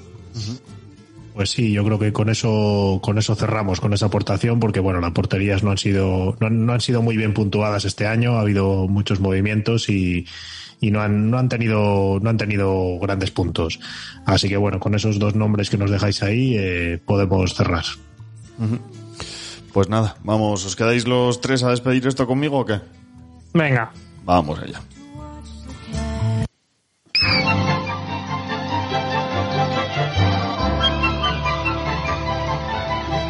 Pues sí, yo creo que con eso, con eso cerramos, con esa aportación, porque bueno, las porterías no han sido, no han, no han sido muy bien puntuadas este año, ha habido muchos movimientos y, y no han, no han tenido no han tenido grandes puntos. Así que bueno, con esos dos nombres que nos dejáis ahí eh, podemos cerrar. Uh -huh. Pues nada, vamos, ¿os quedáis los tres a despedir esto conmigo o qué? Venga. Vamos allá.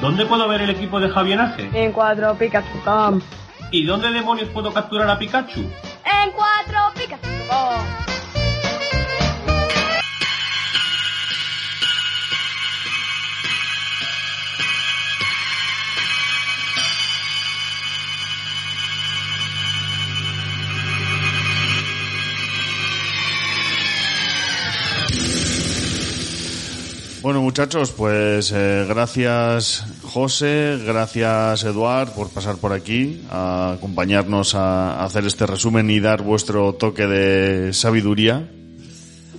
¿Dónde puedo ver el equipo de Javienaje? En 4picas.com. ¿Y dónde demonios puedo capturar a Pikachu? En 4picas.com. Bueno, muchachos, pues eh, gracias José, gracias Eduard por pasar por aquí, a acompañarnos a, hacer este resumen y dar vuestro toque de sabiduría.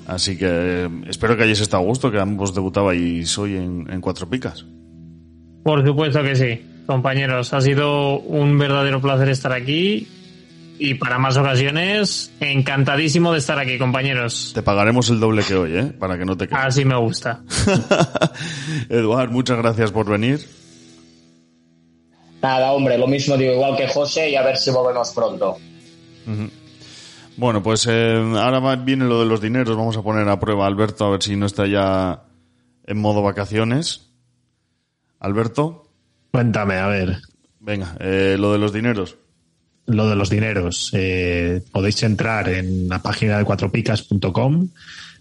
Así que espero que hayáis estado a gusto, que ambos debutabais hoy en Cuatro Picas. Por supuesto que sí, compañeros. Ha sido un verdadero placer estar aquí y para más ocasiones, encantadísimo de estar aquí, compañeros. Te pagaremos el doble que hoy, ¿eh? Para que no te quedes. Así me gusta. *laughs* Eduard, muchas gracias por venir. Nada, hombre, lo mismo digo igual que José y a ver si volvemos pronto. Uh -huh. Bueno, pues eh, ahora viene lo de los dineros. Vamos a poner a prueba a Alberto a ver si no está ya en modo vacaciones. Alberto. Cuéntame, a ver. Venga, eh, lo de los dineros lo de los dineros. Eh, podéis entrar en la página de cuatropicas.com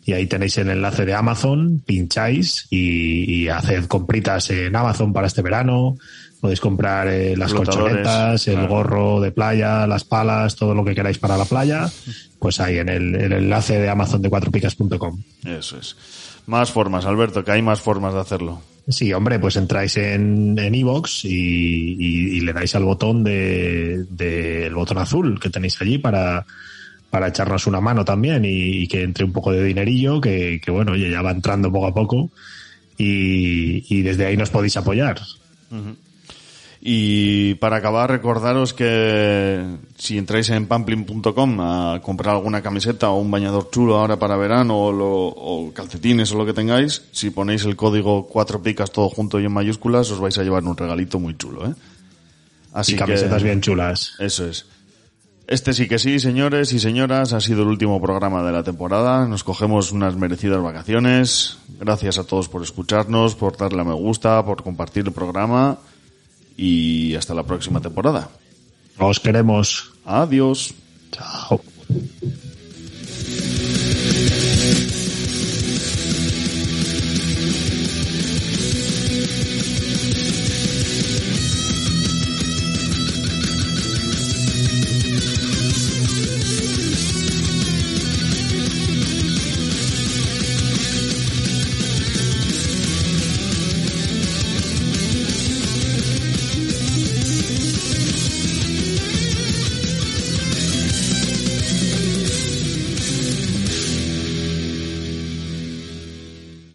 y ahí tenéis el enlace de Amazon, pincháis y, y haced compritas en Amazon para este verano. Podéis comprar eh, las colchonetas, el claro. gorro de playa, las palas, todo lo que queráis para la playa. Pues ahí en el, el enlace de Amazon de cuatropicas.com. Eso es. Más formas, Alberto, que hay más formas de hacerlo. Sí, hombre, pues entráis en Evox en y, y, le dais al botón de, de, el botón azul que tenéis allí para, para echarnos una mano también y, que entre un poco de dinerillo, que, que, bueno, ya va entrando poco a poco y, desde ahí nos podéis apoyar. Y para acabar, recordaros que si entráis en pamplin.com a comprar alguna camiseta o un bañador chulo ahora para verano o, lo, o, calcetines o lo que tengáis, si ponéis el código cuatro picas todo junto y en mayúsculas, os vais a llevar un regalito muy chulo, ¿eh? Así y camisetas que, bien chulas. Eso es. Este sí que sí, señores y señoras, ha sido el último programa de la temporada. Nos cogemos unas merecidas vacaciones. Gracias a todos por escucharnos, por darle a me gusta, por compartir el programa y hasta la próxima temporada. Os queremos. Adiós. Chao.